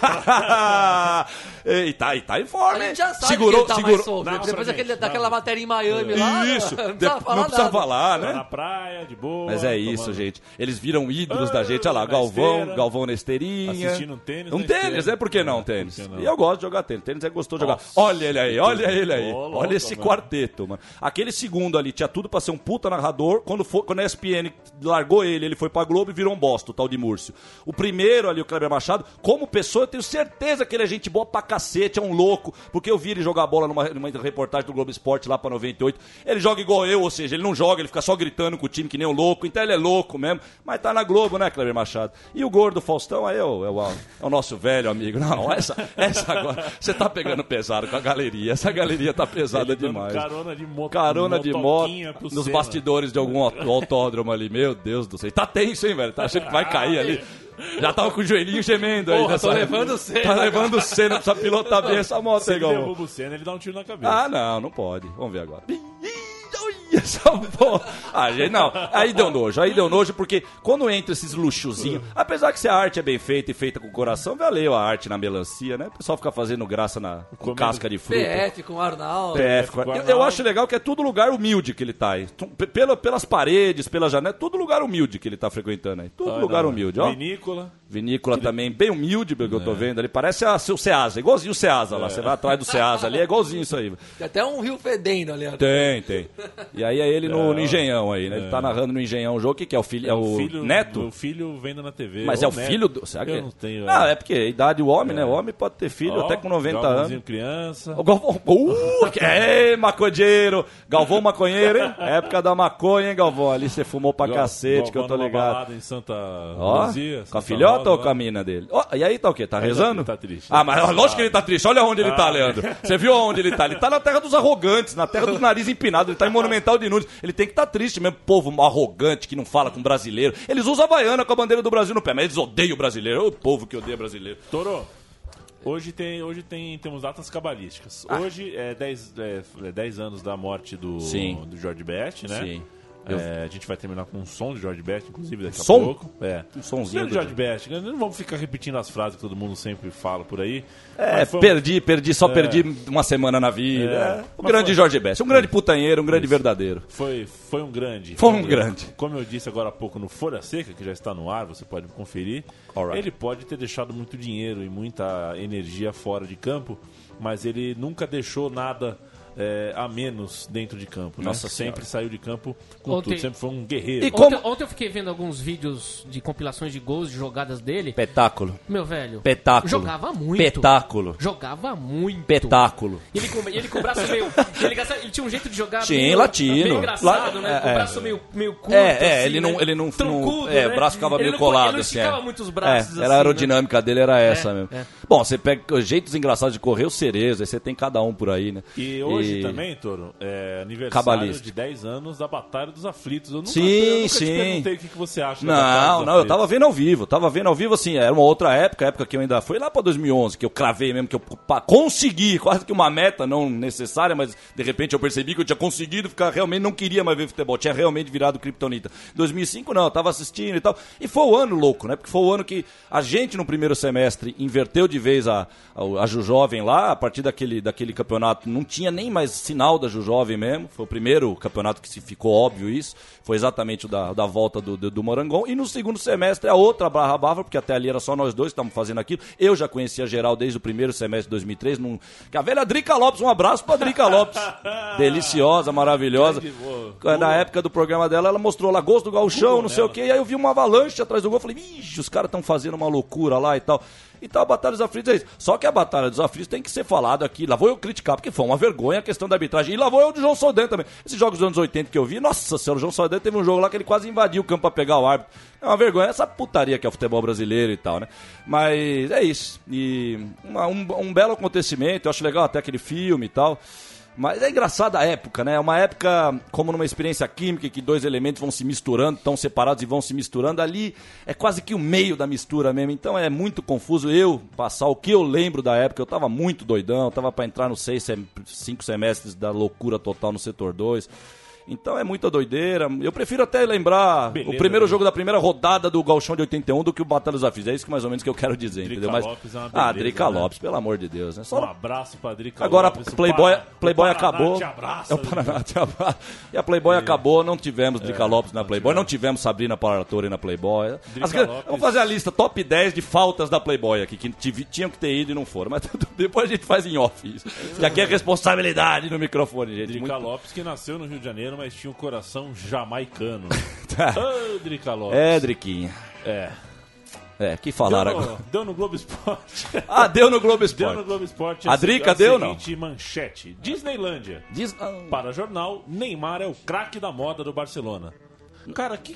e, tá, e tá em A forma, hein? gente já sabe segurou, que ele tá segurou. mais solto. Não, Depois daquele, daquela não. matéria em Miami lá, Isso, não, precisa não falar precisa nada. falar, Tá né? na praia, de boa. Mas é isso, tomando- gente. Eles viram ídolos da Ah, gente. Olha lá, Galvão, esteira. Galvão na esteirinha. Assistindo um tênis Um tênis, esteira. né? Por que não É, tênis? não? E eu gosto de jogar tênis. Tênis é gostoso de jogar. Olha ele aí, olha ele aí. Olha esse mano. quarteto, mano. Aquele segundo ali tinha tudo pra ser um puta narrador. Quando, for, quando a ESPN largou ele, ele foi pra Globo e virou um bosta, o tal de Múrcio. O primeiro ali, o Kleber Machado, como pessoa, eu tenho certeza que ele é gente boa pra cacete, é um louco. Porque eu vi ele jogar bola numa, numa reportagem do Globo Esporte lá pra 98. Ele joga igual eu, ou seja, ele não joga, ele fica só gritando com o time que nem um louco. Então ele é louco mesmo. Mas tá na Globo, né, Kleber Machado? E o gordo Faustão aí é o, é o, é o nosso velho amigo. Não, essa, essa agora. Você tá pegando pesado com a galeria. Essa galeria tá pesada demais. Carona de moto. Carona de moto nos Senna. bastidores de algum aut- autódromo ali. Meu Deus do céu. E Tá tenso, hein, velho? Tá achando que vai cair ali. Já tava com o joelhinho gemendo aí. Porra, nessa- tô levando o Senna, Tá levando o Senna, precisa pilotar bem essa moto Se aí, ele derruba o Senna, ele dá um tiro na cabeça. Ah, não, não pode. Vamos ver agora. Ih, porra. Ah, gente, não, aí deu nojo, aí deu nojo, porque quando entra esses luxozinhos, apesar que se a arte é bem feita e feita com coração, valeu a arte na melancia, né? O pessoal fica fazendo graça na com Comendo casca de fruta. PF com Arnaldo. PF. com o Eu, Arnaldo. eu acho legal que é tudo lugar humilde que ele tá aí. Pela, pelas paredes, pela janela, tudo lugar humilde que ele tá frequentando aí. Tudo Olha lugar lá. humilde, ó. Vinícola. Vinícola também, bem humilde, pelo que eu É. tô vendo ali. Parece a, seu Ceasa, igualzinho o Ceasa lá. Você vai atrás do Ceasa ali, é igualzinho isso aí. Tem até um rio fedendo ali. ó. Tem, tem. E aí é ele no, no Engenhão aí, né? Ele tá narrando no Engenhão o jogo. O que, que é? O filho? É o, filho, neto? O filho vendo na TV. Mas é o neto. filho do. Será que Eu é? não tenho. Ah, é porque a idade do homem, né? O homem pode ter filho Ó, até com 90 Galvãozinho anos. criança. O Galvão. Uh, é, maconheiro! Galvão maconheiro, hein? Época da maconha, hein, Galvão? Ali você fumou pra Gal- cacete, que eu tô Galvão ligado. balada em Santa Ó, Luzia. com a filhota Com a mina dele? Ó, e aí tá o quê? Tá tá- rezando? tá triste. Ah, mas lógico que ele tá triste. Olha onde ele tá, Ah. Leandro. Você viu onde ele tá? Ele tá na terra dos arrogantes, na terra dos nariz empinados. Ele tá em Monumental de Nunes. Ele tem que estar tá triste mesmo. Povo arrogante que não fala com brasileiro. Eles usam a Havaiana com a bandeira do Brasil no pé, mas eles odeiam o brasileiro. O povo que odeia brasileiro. Toro, hoje, tem, hoje tem, temos datas cabalísticas. Hoje é 10 é, é 10 anos da morte do, Sim. do George Best, né? Sim. É, a gente vai terminar com um som do George Best, inclusive, daqui Som? a pouco. É. Um sonzinho do do George Best. Não vamos ficar repetindo as frases que todo mundo sempre fala por aí. É, foi perdi, perdi, só perdi uma semana na vida. É. É. O Mas grande foi- Jorge Best. Um grande putanheiro, um grande verdadeiro. Foi, foi um grande. Foi um grande. Como eu disse agora há pouco no Folha Seca, que já está no ar, você pode conferir. Alright. Ele pode ter deixado muito dinheiro e muita energia fora de campo, mas ele nunca deixou nada é, a menos dentro de campo. Né? Nossa sempre Senhora. saiu de campo com Ontem- tudo, sempre foi um guerreiro. E como- Ontem, ontem eu fiquei vendo alguns vídeos de compilações de gols, de jogadas dele. Petáculo. Meu velho. Petáculo. Jogava muito. Petáculo. Jogava muito. Petáculo. E ele com, ele com o braço meio. Ele, gasta- ele tinha um jeito de jogar Sim, meio, latino. meio engraçado, La- né? é, com o é. braço meio, meio curto. É, é, assim, ele né? não, ele não, Troncudo, não é, né? o braço ficava Ele meio não- colado, Ele não assim, esticava é. muito os braços, É, assim, era a né? aerodinâmica dele era essa É, mesmo. Bom, você pega jeitos engraçados de correr, o cerezo, aí você tem cada um por aí, né? E hoje E- também, Toro, é aniversário Cabalístico. de 10 anos da Batalha dos Aflitos. Eu nunca, Sim, eu nunca sim. te perguntei o que, que você acha da Não, dos não, eu tava vendo ao vivo, tava vendo ao vivo assim, era uma outra época, época que eu ainda foi lá pra 2011, que eu cravei mesmo, que eu consegui, quase que uma meta não necessária, mas de repente eu percebi que eu tinha conseguido ficar, realmente não queria mais ver futebol, tinha realmente virado kryptonita. 2005 não, eu tava assistindo e tal, e foi o ano louco, né, porque foi o ano que a gente no primeiro semestre inverteu de vez a, a, a Jujovem lá, a partir daquele, daquele campeonato não tinha nem mais sinal da Jujovem mesmo, foi o primeiro campeonato que se ficou óbvio isso, foi exatamente o da, da volta do, do, do Morangon. E no segundo semestre a outra barra bava, porque até ali era só nós dois que estávamos fazendo aquilo. Eu já conhecia geral desde o primeiro semestre de 2003. Num... Que a velha Drica Lopes, um abraço pra Drica Lopes. Deliciosa, maravilhosa. Na época do programa dela, ela mostrou lá gosto do galchão, não sei o quê. E aí eu vi uma avalanche atrás do gol. Falei, ixi, os caras estão fazendo uma loucura lá e tal. Então a Batalha dos Aflitos é isso. Só que a Batalha dos Aflitos tem que ser falado aqui. Lá vou eu criticar, porque foi uma vergonha a questão da arbitragem. E lá vou eu do João Saldanha também. Esses jogos dos anos 80 que eu vi, nossa senhora, o João Saldanha teve um jogo lá que ele quase invadiu o campo pra pegar o árbitro. É uma vergonha, essa putaria que é o futebol brasileiro e tal, né? Mas é isso. E uma- um, um belo acontecimento, eu acho legal até aquele filme e tal. Mas é engraçada a época, né? É uma época como numa experiência química que dois elementos vão se misturando, estão separados e vão se misturando. Ali é quase que o meio da mistura mesmo. Então é muito confuso eu passar o que eu lembro da época. Eu tava muito doidão, tava para entrar nos seis, cinco semestres da loucura total no setor 2. Então é muita doideira. Eu prefiro até lembrar Beleza, o primeiro né? jogo da primeira rodada do Galchão de 81 do que o Batalha dos Afins. É isso que mais ou menos que eu quero dizer, Drica entendeu? Mas, Lopes é uma ah, beleza, Drica né? Lopes, pelo amor de Deus, né? Só Um abraço pra Drica Agora Lopes. a o Playboy, Paraná- Playboy acabou. Te abraça, é o Paraná te abraça. E a Playboy acabou, não tivemos Drica Lopes na Playboy, não tivemos Sabrina Paratori na Playboy. As- Lopes. Vamos fazer a lista top 10 de faltas da Playboy aqui, que tive- tinham que ter ido e não foram. Mas depois a gente faz em off isso. Que aqui é responsabilidade no microfone, gente. Drica Muito- Lopes que nasceu no Rio de Janeiro, mas tinha um coração jamaicano. Ô, Drica Lopes. É, Driquinha. É. É, que falaram Deu agora. no, deu no Globo Esporte. Ah, deu no Globo Deu Esporte. no Globo Esporte. A Drica deu, não? manchete. Disneylândia. Diz... ah, Para jornal, Neymar é o craque da moda do Barcelona. Cara, que...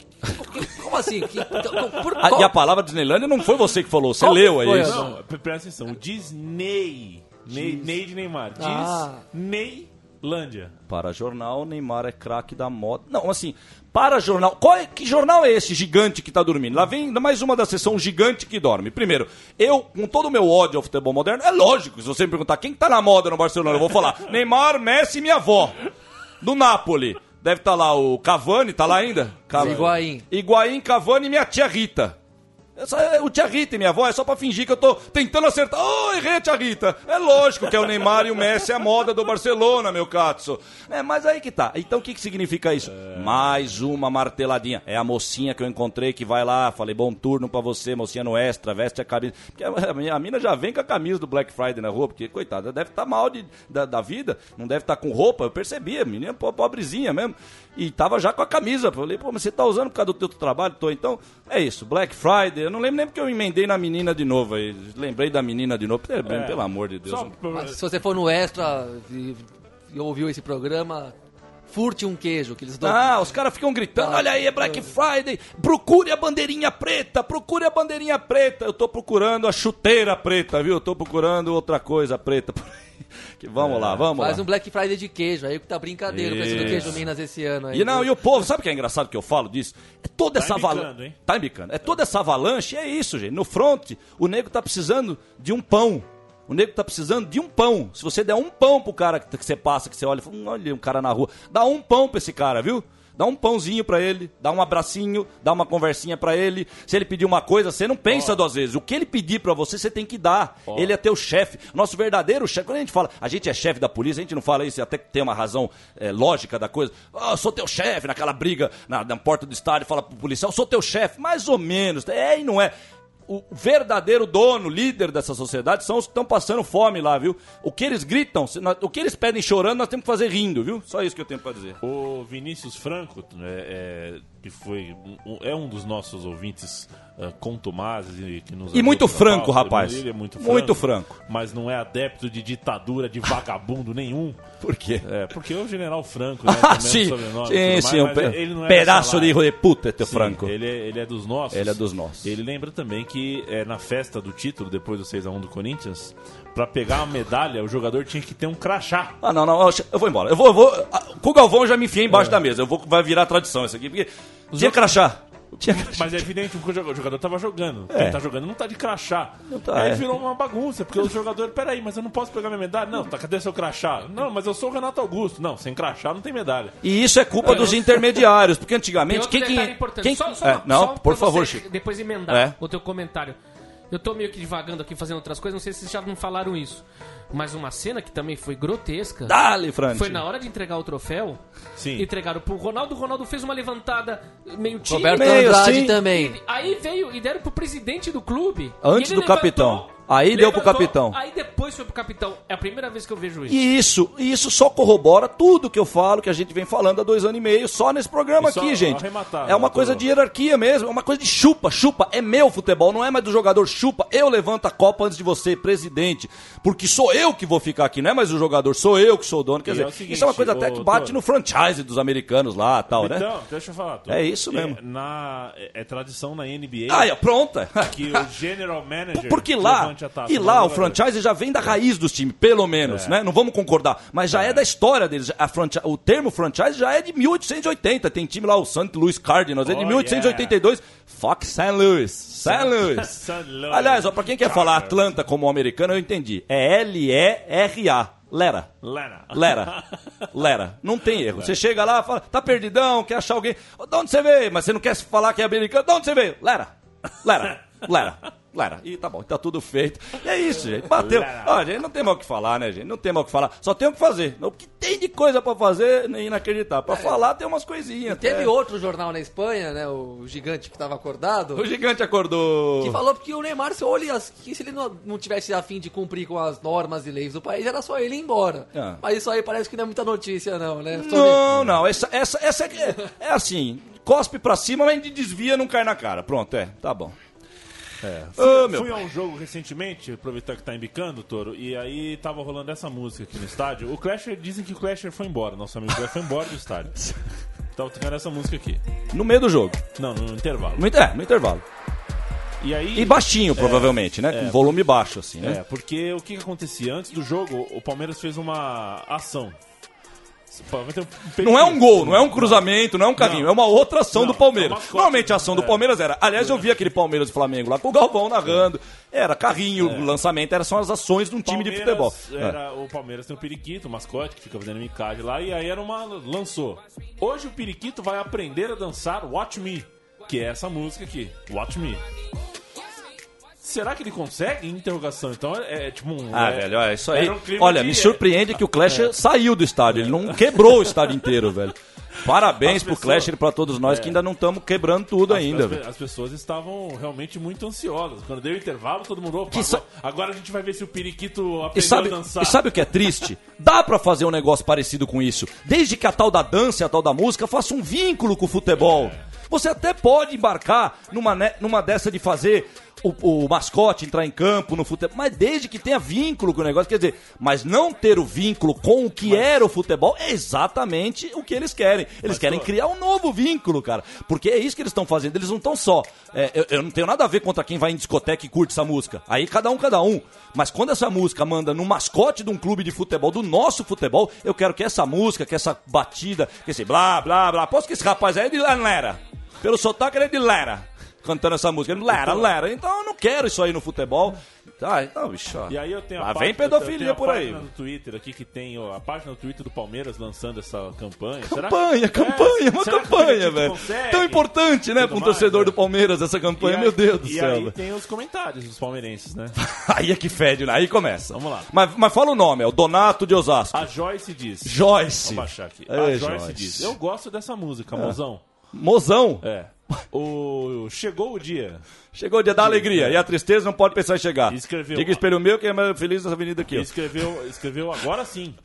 Como assim? Que, por, Ah, qual- e a palavra Disneylândia não foi você que falou, você Qual leu aí. isso. a- Não, pre- presta atenção. O Disney. Ney, Ney de Neymar. Ah. Disneylândia. Para jornal, Neymar é craque da moda. Não, assim, para jornal. Qual é, que jornal é esse gigante que tá dormindo? Lá vem mais uma da sessão gigante que dorme. Primeiro, eu, com todo o meu ódio ao futebol moderno, é lógico, se você me perguntar quem que tá na moda no Barcelona, eu vou falar Neymar, Messi e minha avó. Do Napoli. Deve estar lá o Cavani, tá lá ainda? Cavani. Higuaín. Higuaín, Cavani e minha tia Rita. Essa é o tia Rita e minha avó é só pra fingir que eu tô tentando acertar. Oh, errei tia Rita. É lógico que é o Neymar e o Messi a moda do Barcelona, meu Katsu. É, mas aí que tá. Então o que, que significa isso? Mais uma marteladinha. É a mocinha que eu encontrei que vai lá, falei, bom turno pra você, mocinha no extra, veste a camisa. Porque a, minha- a mina já vem com a camisa do Black Friday na rua, porque, coitada, deve estar mal de, da, da vida, não deve estar com roupa. Eu percebi, a menina po- pobrezinha mesmo. E tava já com a camisa. Falei, pô, mas você tá usando por causa do teu trabalho? Tô, então, é isso, Black Friday. Eu não lembro nem porque eu emendei na menina de novo aí. Lembrei da menina de novo. Pelo, pelo amor de Deus. Só se você for no Extra e, e ouviu esse programa, furte um queijo que eles dão. Ah, os caras ficam gritando, Ah, olha aí, é Black Friday, procure a bandeirinha preta, procure a bandeirinha preta. Eu tô procurando a chuteira preta, viu? Eu tô procurando outra coisa preta por aí. Que vamos lá, vamos Faz lá. um Black Friday de queijo, aí que tá brincadeira o preço do Isso. queijo Minas esse ano. Aí, E não, viu? e o povo, sabe o que é engraçado que eu falo disso? É toda Tá essa avalanche. hein? Tá embicando. É toda essa avalanche, é isso, gente. No front, o nego tá precisando de um pão. O nego tá precisando de um pão. Se você der um pão pro cara que, que você passa, que você olha e fala, "Hum, olha um cara na rua, dá um pão pra esse cara, viu? Dá um pãozinho pra ele, dá um abracinho, dá uma conversinha pra ele. Se ele pedir uma coisa, você não pensa duas vezes. O que ele pedir pra você, você tem que dar. Ele é teu chefe. Nosso verdadeiro chefe. Quando a gente fala, a gente é chefe da polícia, a gente não fala isso, até que tem uma razão é, lógica da coisa. Ah, eu sou teu chefe, naquela briga na, na porta do estádio, fala pro policial, eu sou teu chefe. Mais ou menos. É e não é. O verdadeiro dono, líder dessa sociedade, são os que estão passando fome lá, viu? O que eles gritam, o que eles pedem chorando, nós temos que fazer rindo, viu? Só isso que eu tenho pra dizer. O Vinícius Franco, né, é, que foi um- é um dos nossos ouvintes uh, contumazes e que nos E muito a franco, pauta. rapaz. Ele é muito franco, Muito franco. mas não é adepto de ditadura, de vagabundo nenhum. Por quê? É, porque é o General Franco, né, Ah, mesmo sim, um pe- ele não é pedaço de laia. hijo de puta, teu Sim, Franco. Ele é, ele é dos nossos. Ele é dos nossos. Ele lembra também que é, na festa do título, depois do 6x1 do Corinthians, pra pegar a medalha, o jogador tinha que ter um crachá. Ah, não, não, eu, vou embora. Eu vou, eu vou. ah, Com o Galvão eu já me enfiei É. embaixo da mesa. Eu vou, vai virar tradição isso aqui, porque. Tinha crachá. Tinha crachá. Mas é evidente que o jogador- tava jogando. É. Quem tá jogando não tá de crachá. tá, Aí é. virou uma bagunça, porque o jogador, peraí, mas eu não posso pegar minha medalha? Não, tá, cadê seu crachá? Não, mas eu sou o Renato Augusto. Não, sem crachá não tem medalha. E isso é culpa dos intermediários, porque antigamente. Quem que. Quem, Só- só é, não, só por favor, Chico. Depois emendar É. o teu comentário. Eu tô meio que divagando aqui, fazendo outras coisas, não sei se vocês já não falaram isso. Mas uma cena que também foi grotesca. Dale, Franci. Foi na hora de entregar o troféu. Sim. Entregaram pro Ronaldo. O Ronaldo fez uma levantada meio tímida. Roberto meio Andrade também. E aí veio e deram pro presidente do clube. Antes do capitão. Aí deu pro capitão. Aí depois foi pro capitão. É a primeira vez que eu vejo isso. E isso, e isso só corrobora tudo que eu falo, que a gente vem falando há dois anos e meio, só nesse programa só aqui, gente. arrematar, É uma coisa de hierarquia mesmo, é uma coisa de chupa, chupa. É meu futebol, não é mais do jogador chupa. Eu levanto a Copa antes de você, presidente. Porque sou eu que vou ficar aqui, não é mais o jogador, sou eu que sou o dono. Quer E dizer, é seguinte, isso é uma coisa até que bate no franchise dos americanos lá tal, né? Então, deixa eu falar. Tô- É isso mesmo. na, é, é tradição na NBA Ah, é, pronta. que o general manager Porque lá, taça e do lá o franchise já vem da raiz dos times, pelo menos, né? Não vamos concordar, mas já é, da história deles. A franchi- o termo franchise já é de 1880. Tem time lá, o St. Louis Cardinals, é de Oh, 1882. Fox St. Louis. St. Louis. Louis. Aliás, ó, pra quem quer falar Atlanta como americano, eu entendi. É L-E-R-A. Lera. Lena. Lera. Lera. Não tem erro. Você chega lá, fala, tá perdidão, quer achar alguém. "Ô, De onde você veio? Mas você não quer falar que é americano. De onde você veio? Lera. Lera. Lera. Lera. E tá bom, tá tudo feito. E é isso, gente. Bateu. Ó, gente, não tem mal o que falar, né, gente? Não tem mal o que falar. Só tem o que fazer. O que tem de coisa pra fazer é inacreditável. Pra falar tem umas coisinhas. Teve até. outro jornal na Espanha, né? O gigante que tava acordado. O gigante acordou. Que falou que o Neymar, se, olhe, as- que se ele não, não tivesse a fim de cumprir com as normas e leis do país, era só ele ir embora. Ah. Mas isso aí parece que não é muita notícia, não, né? Só Não, não. Essa, essa, essa é, é assim. Cospe pra cima, mas desvia não cai na cara. Pronto, é. Tá bom. É. Ô, meu Fui a um jogo recentemente, aproveitar que tá embicando, Toro, e aí tava rolando essa música aqui no estádio. O Clasher, dizem que o Clasher foi embora, nosso amigo Clasher foi embora do estádio. Tava tocando essa música aqui. No meio do jogo. Não, no intervalo. No, é, no intervalo. E aí. E baixinho, provavelmente, né? Com volume baixo, assim, né? É, porque o que, que acontecia? Antes do jogo, o Palmeiras fez uma ação. Não é um gol, não é um cruzamento, não é um carrinho, Não. é uma outra ação Não, do Palmeiras. é uma costa. Normalmente a ação do É. Palmeiras era. Aliás, eu vi aquele Palmeiras e Flamengo lá com o Galvão narrando. Era carrinho, o lançamento, era só as ações de um time de Palmeiras futebol. É. Era, O Palmeiras tem o Periquito, o mascote, que fica fazendo micade lá, e aí era uma. lançou. Hoje o Periquito vai aprender a dançar Watch Me, que é essa música aqui, Watch Me. Será que ele consegue? Interrogação. Então é, é tipo um. Ah, é- velho, olha, isso aí. um olha, de- me surpreende que o Clash saiu do estádio. Ele não quebrou o estádio inteiro, velho. Parabéns As pro pessoas- Clash e pra todos nós que ainda não estamos quebrando tudo ainda, as, as pessoas estavam realmente muito ansiosas. Quando deu o intervalo, todo mundo. Opa, sa- agora, a gente vai ver se o Periquito E aprendeu sabe, a dançar. e sabe o que é triste? Dá pra fazer um negócio parecido com isso. Desde que a tal da dança e a tal da música faça um vínculo com o futebol. Você até pode embarcar numa, ne- numa dessa de fazer o, o mascote entrar em campo no futebol, mas desde que tenha vínculo com o negócio, quer dizer, mas não ter o vínculo com o que era o futebol é exatamente o que eles querem. Eles querem tô- criar um novo vínculo, cara. Porque é isso que eles estão fazendo. Eles não estão só. é, eu, eu não tenho nada a ver contra quem vai em discoteca e curte essa música. Aí cada um, cada um. Mas quando essa música manda no mascote de um clube de futebol, do nosso futebol, eu quero que essa música, que essa batida, que esse blá, blá, blá. Posso que esse rapaz aí é de Lera. Pelo sotaque ele é de Lera. Cantando essa música. Lera, Lera. Então eu não quero isso aí no futebol. Tá, então, bicho. ó. E aí eu tenho a Lá vem pedofilia eu tenho a por aí. página no Twitter aqui que tem ó, a página no Twitter do Palmeiras lançando essa campanha. Será- Campanha, É, campanha, uma campanha, velho. consegue? Tão importante, né, pra um torcedor né? do Palmeiras essa E campanha. aí- Meu Deus do e céu, aí velho. tem os comentários dos palmeirenses, né? Aí é que fede, né? Aí começa. Vamos lá. Mas, mas fala o nome, é o Donato de Osasco. A Joyce diz. Joyce. Vamos baixar aqui. Ei, a Joyce, Joyce. diz. Eu gosto dessa música, mozão. Mozão. É. O Chegou o dia. Chegou o dia da alegria. E a tristeza não pode pensar em chegar. Escreveu. Diga espelho meu que é mais feliz nessa avenida aqui. ó. Escreveu, escreveu agora sim.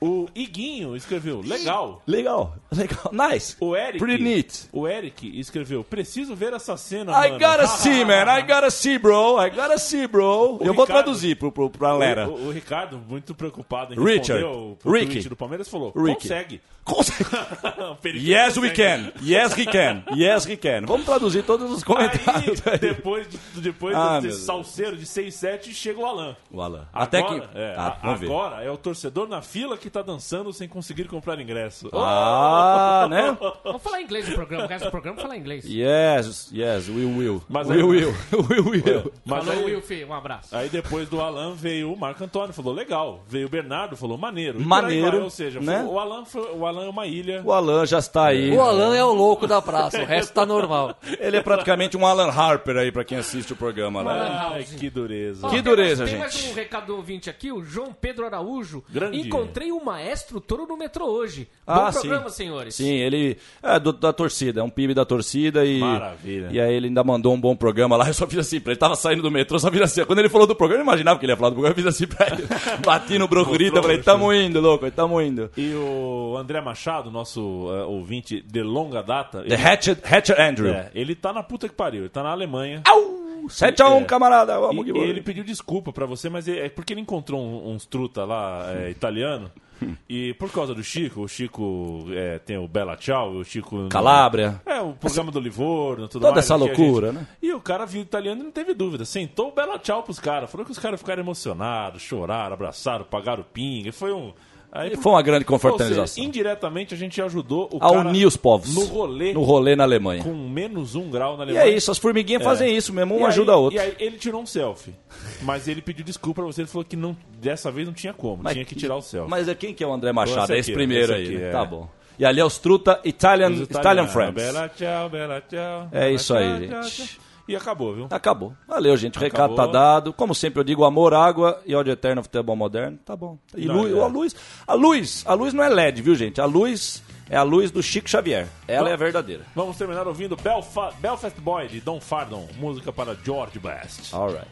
O Iguinho escreveu, legal. Legal, legal. Nice. O Eric. Pretty neat. O Eric escreveu, preciso ver essa cena, I mano. gotta see, man. I gotta see, bro. I gotta see, bro. O Eu vou Ricardo- traduzir pro, pro, pra galera. O, o- o Ricardo, muito preocupado em Richard. responder o Ricky. do Palmeiras, falou, Ricky. consegue. Consegue. Yes, we can. Yes, he can. Yes, he can. Vamos traduzir todos os comentários. Aí, aí. depois, de- depois Ah, desse salseiro de 6, 7, chega o Alan. O Alan. Até que. Agora, é, Ah, agora é o torcedor na fila que tá dançando sem conseguir comprar ingresso. Ah, né? Vamos falar inglês no programa. O resto do programa falar inglês. Yes, yes, we will. Mas we aí- will. We will. Mas Falou, aí, Wilfie. Um abraço. aí depois do Alan veio o Marco Antônio, falou legal. Veio o Bernardo, falou maneiro. E Maneiro, vai, ou seja, né? foi- o, Alan foi- o Alan é uma ilha. O Alan já está aí. O Alan é o louco da praça, o resto tá normal. Ele é praticamente um Alan Harper aí, pra quem assiste o programa lá. Ai, que dureza. Que dureza, Tem gente. mais um recado do ouvinte aqui, o João Pedro Araújo. Grande. Encontrei o o maestro Toro no metrô hoje. Ah, Bom sim. programa, senhores. Sim, ele é do- da torcida, é um PIB da torcida e. Maravilha. E aí ele ainda mandou um bom programa lá. Eu só fiz assim pra ele. Tava saindo do metrô, só fiz assim. Quando ele falou do programa, eu imaginava que ele ia falar do programa. Eu fiz assim pra ele. Bati no Brocurita, falei, tamo indo, louco, tamo indo. E o André Machado, nosso eh, ouvinte de longa data, The Hatchet, Hatchet Andrew. é, ele tá na puta que pariu, ele tá na Alemanha. Au! 7x1, É. camarada. Vamos que E vamos. ele pediu desculpa pra você, mas é é porque ele encontrou um- uns truta lá é, italiano. E por causa do Chico, o Chico é, tem o Bella Ciao, o Chico. Calábria. É, o programa do Livorno, tudo Toda mais. essa loucura, gente- né? E o cara viu o italiano e não teve dúvida. Sentou o Bella Ciao pros caras. Falou que os caras ficaram emocionados, choraram, abraçaram, pagaram pinga. Foi um. Aí, E foi uma grande Ou seja, indiretamente a gente ajudou o A cara unir os povos. no rolê No rolê na Alemanha. com menos um grau na E Alemanha. é isso, as formiguinhas É. fazem isso mesmo, um E ajuda aí- a outro. E aí ele tirou um selfie. Mas ele pediu desculpa pra você, ele falou que não, dessa vez não tinha como, Mas- tinha que tirar o selfie. Mas é quem que é o André Machado? Esse É esse aqui, primeiro esse aí, aqui, né? é. Tá bom. E ali é os Truta Italian, Os Italian Friends. Bella tchau, bella tchau. É isso aí, tchau, gente. tchau. E acabou, viu? Acabou. Valeu, gente. O recado Acabou. tá dado. Como sempre eu digo, amor, água e ódio eterno futebol moderno. Tá bom. E Não, luz, é. a luz, a luz, a luz não é LED, viu, gente? A luz é a luz do Chico Xavier. Ela é a verdadeira. Vamos terminar ouvindo Belfa Belfast Boy de Don Fardon, música para George Best. All right.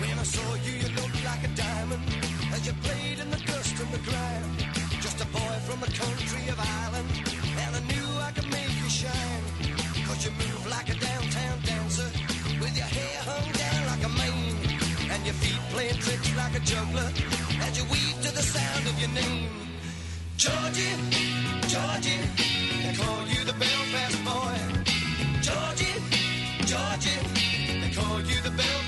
When I saw you, you looked like a diamond as you played in the dust and the grime. Just a boy from the country of Ireland, juggler as you weave to the sound of your name. Georgie, Georgie, they call you the Belfast boy. Georgie, Georgie, they call you the Belfast boy.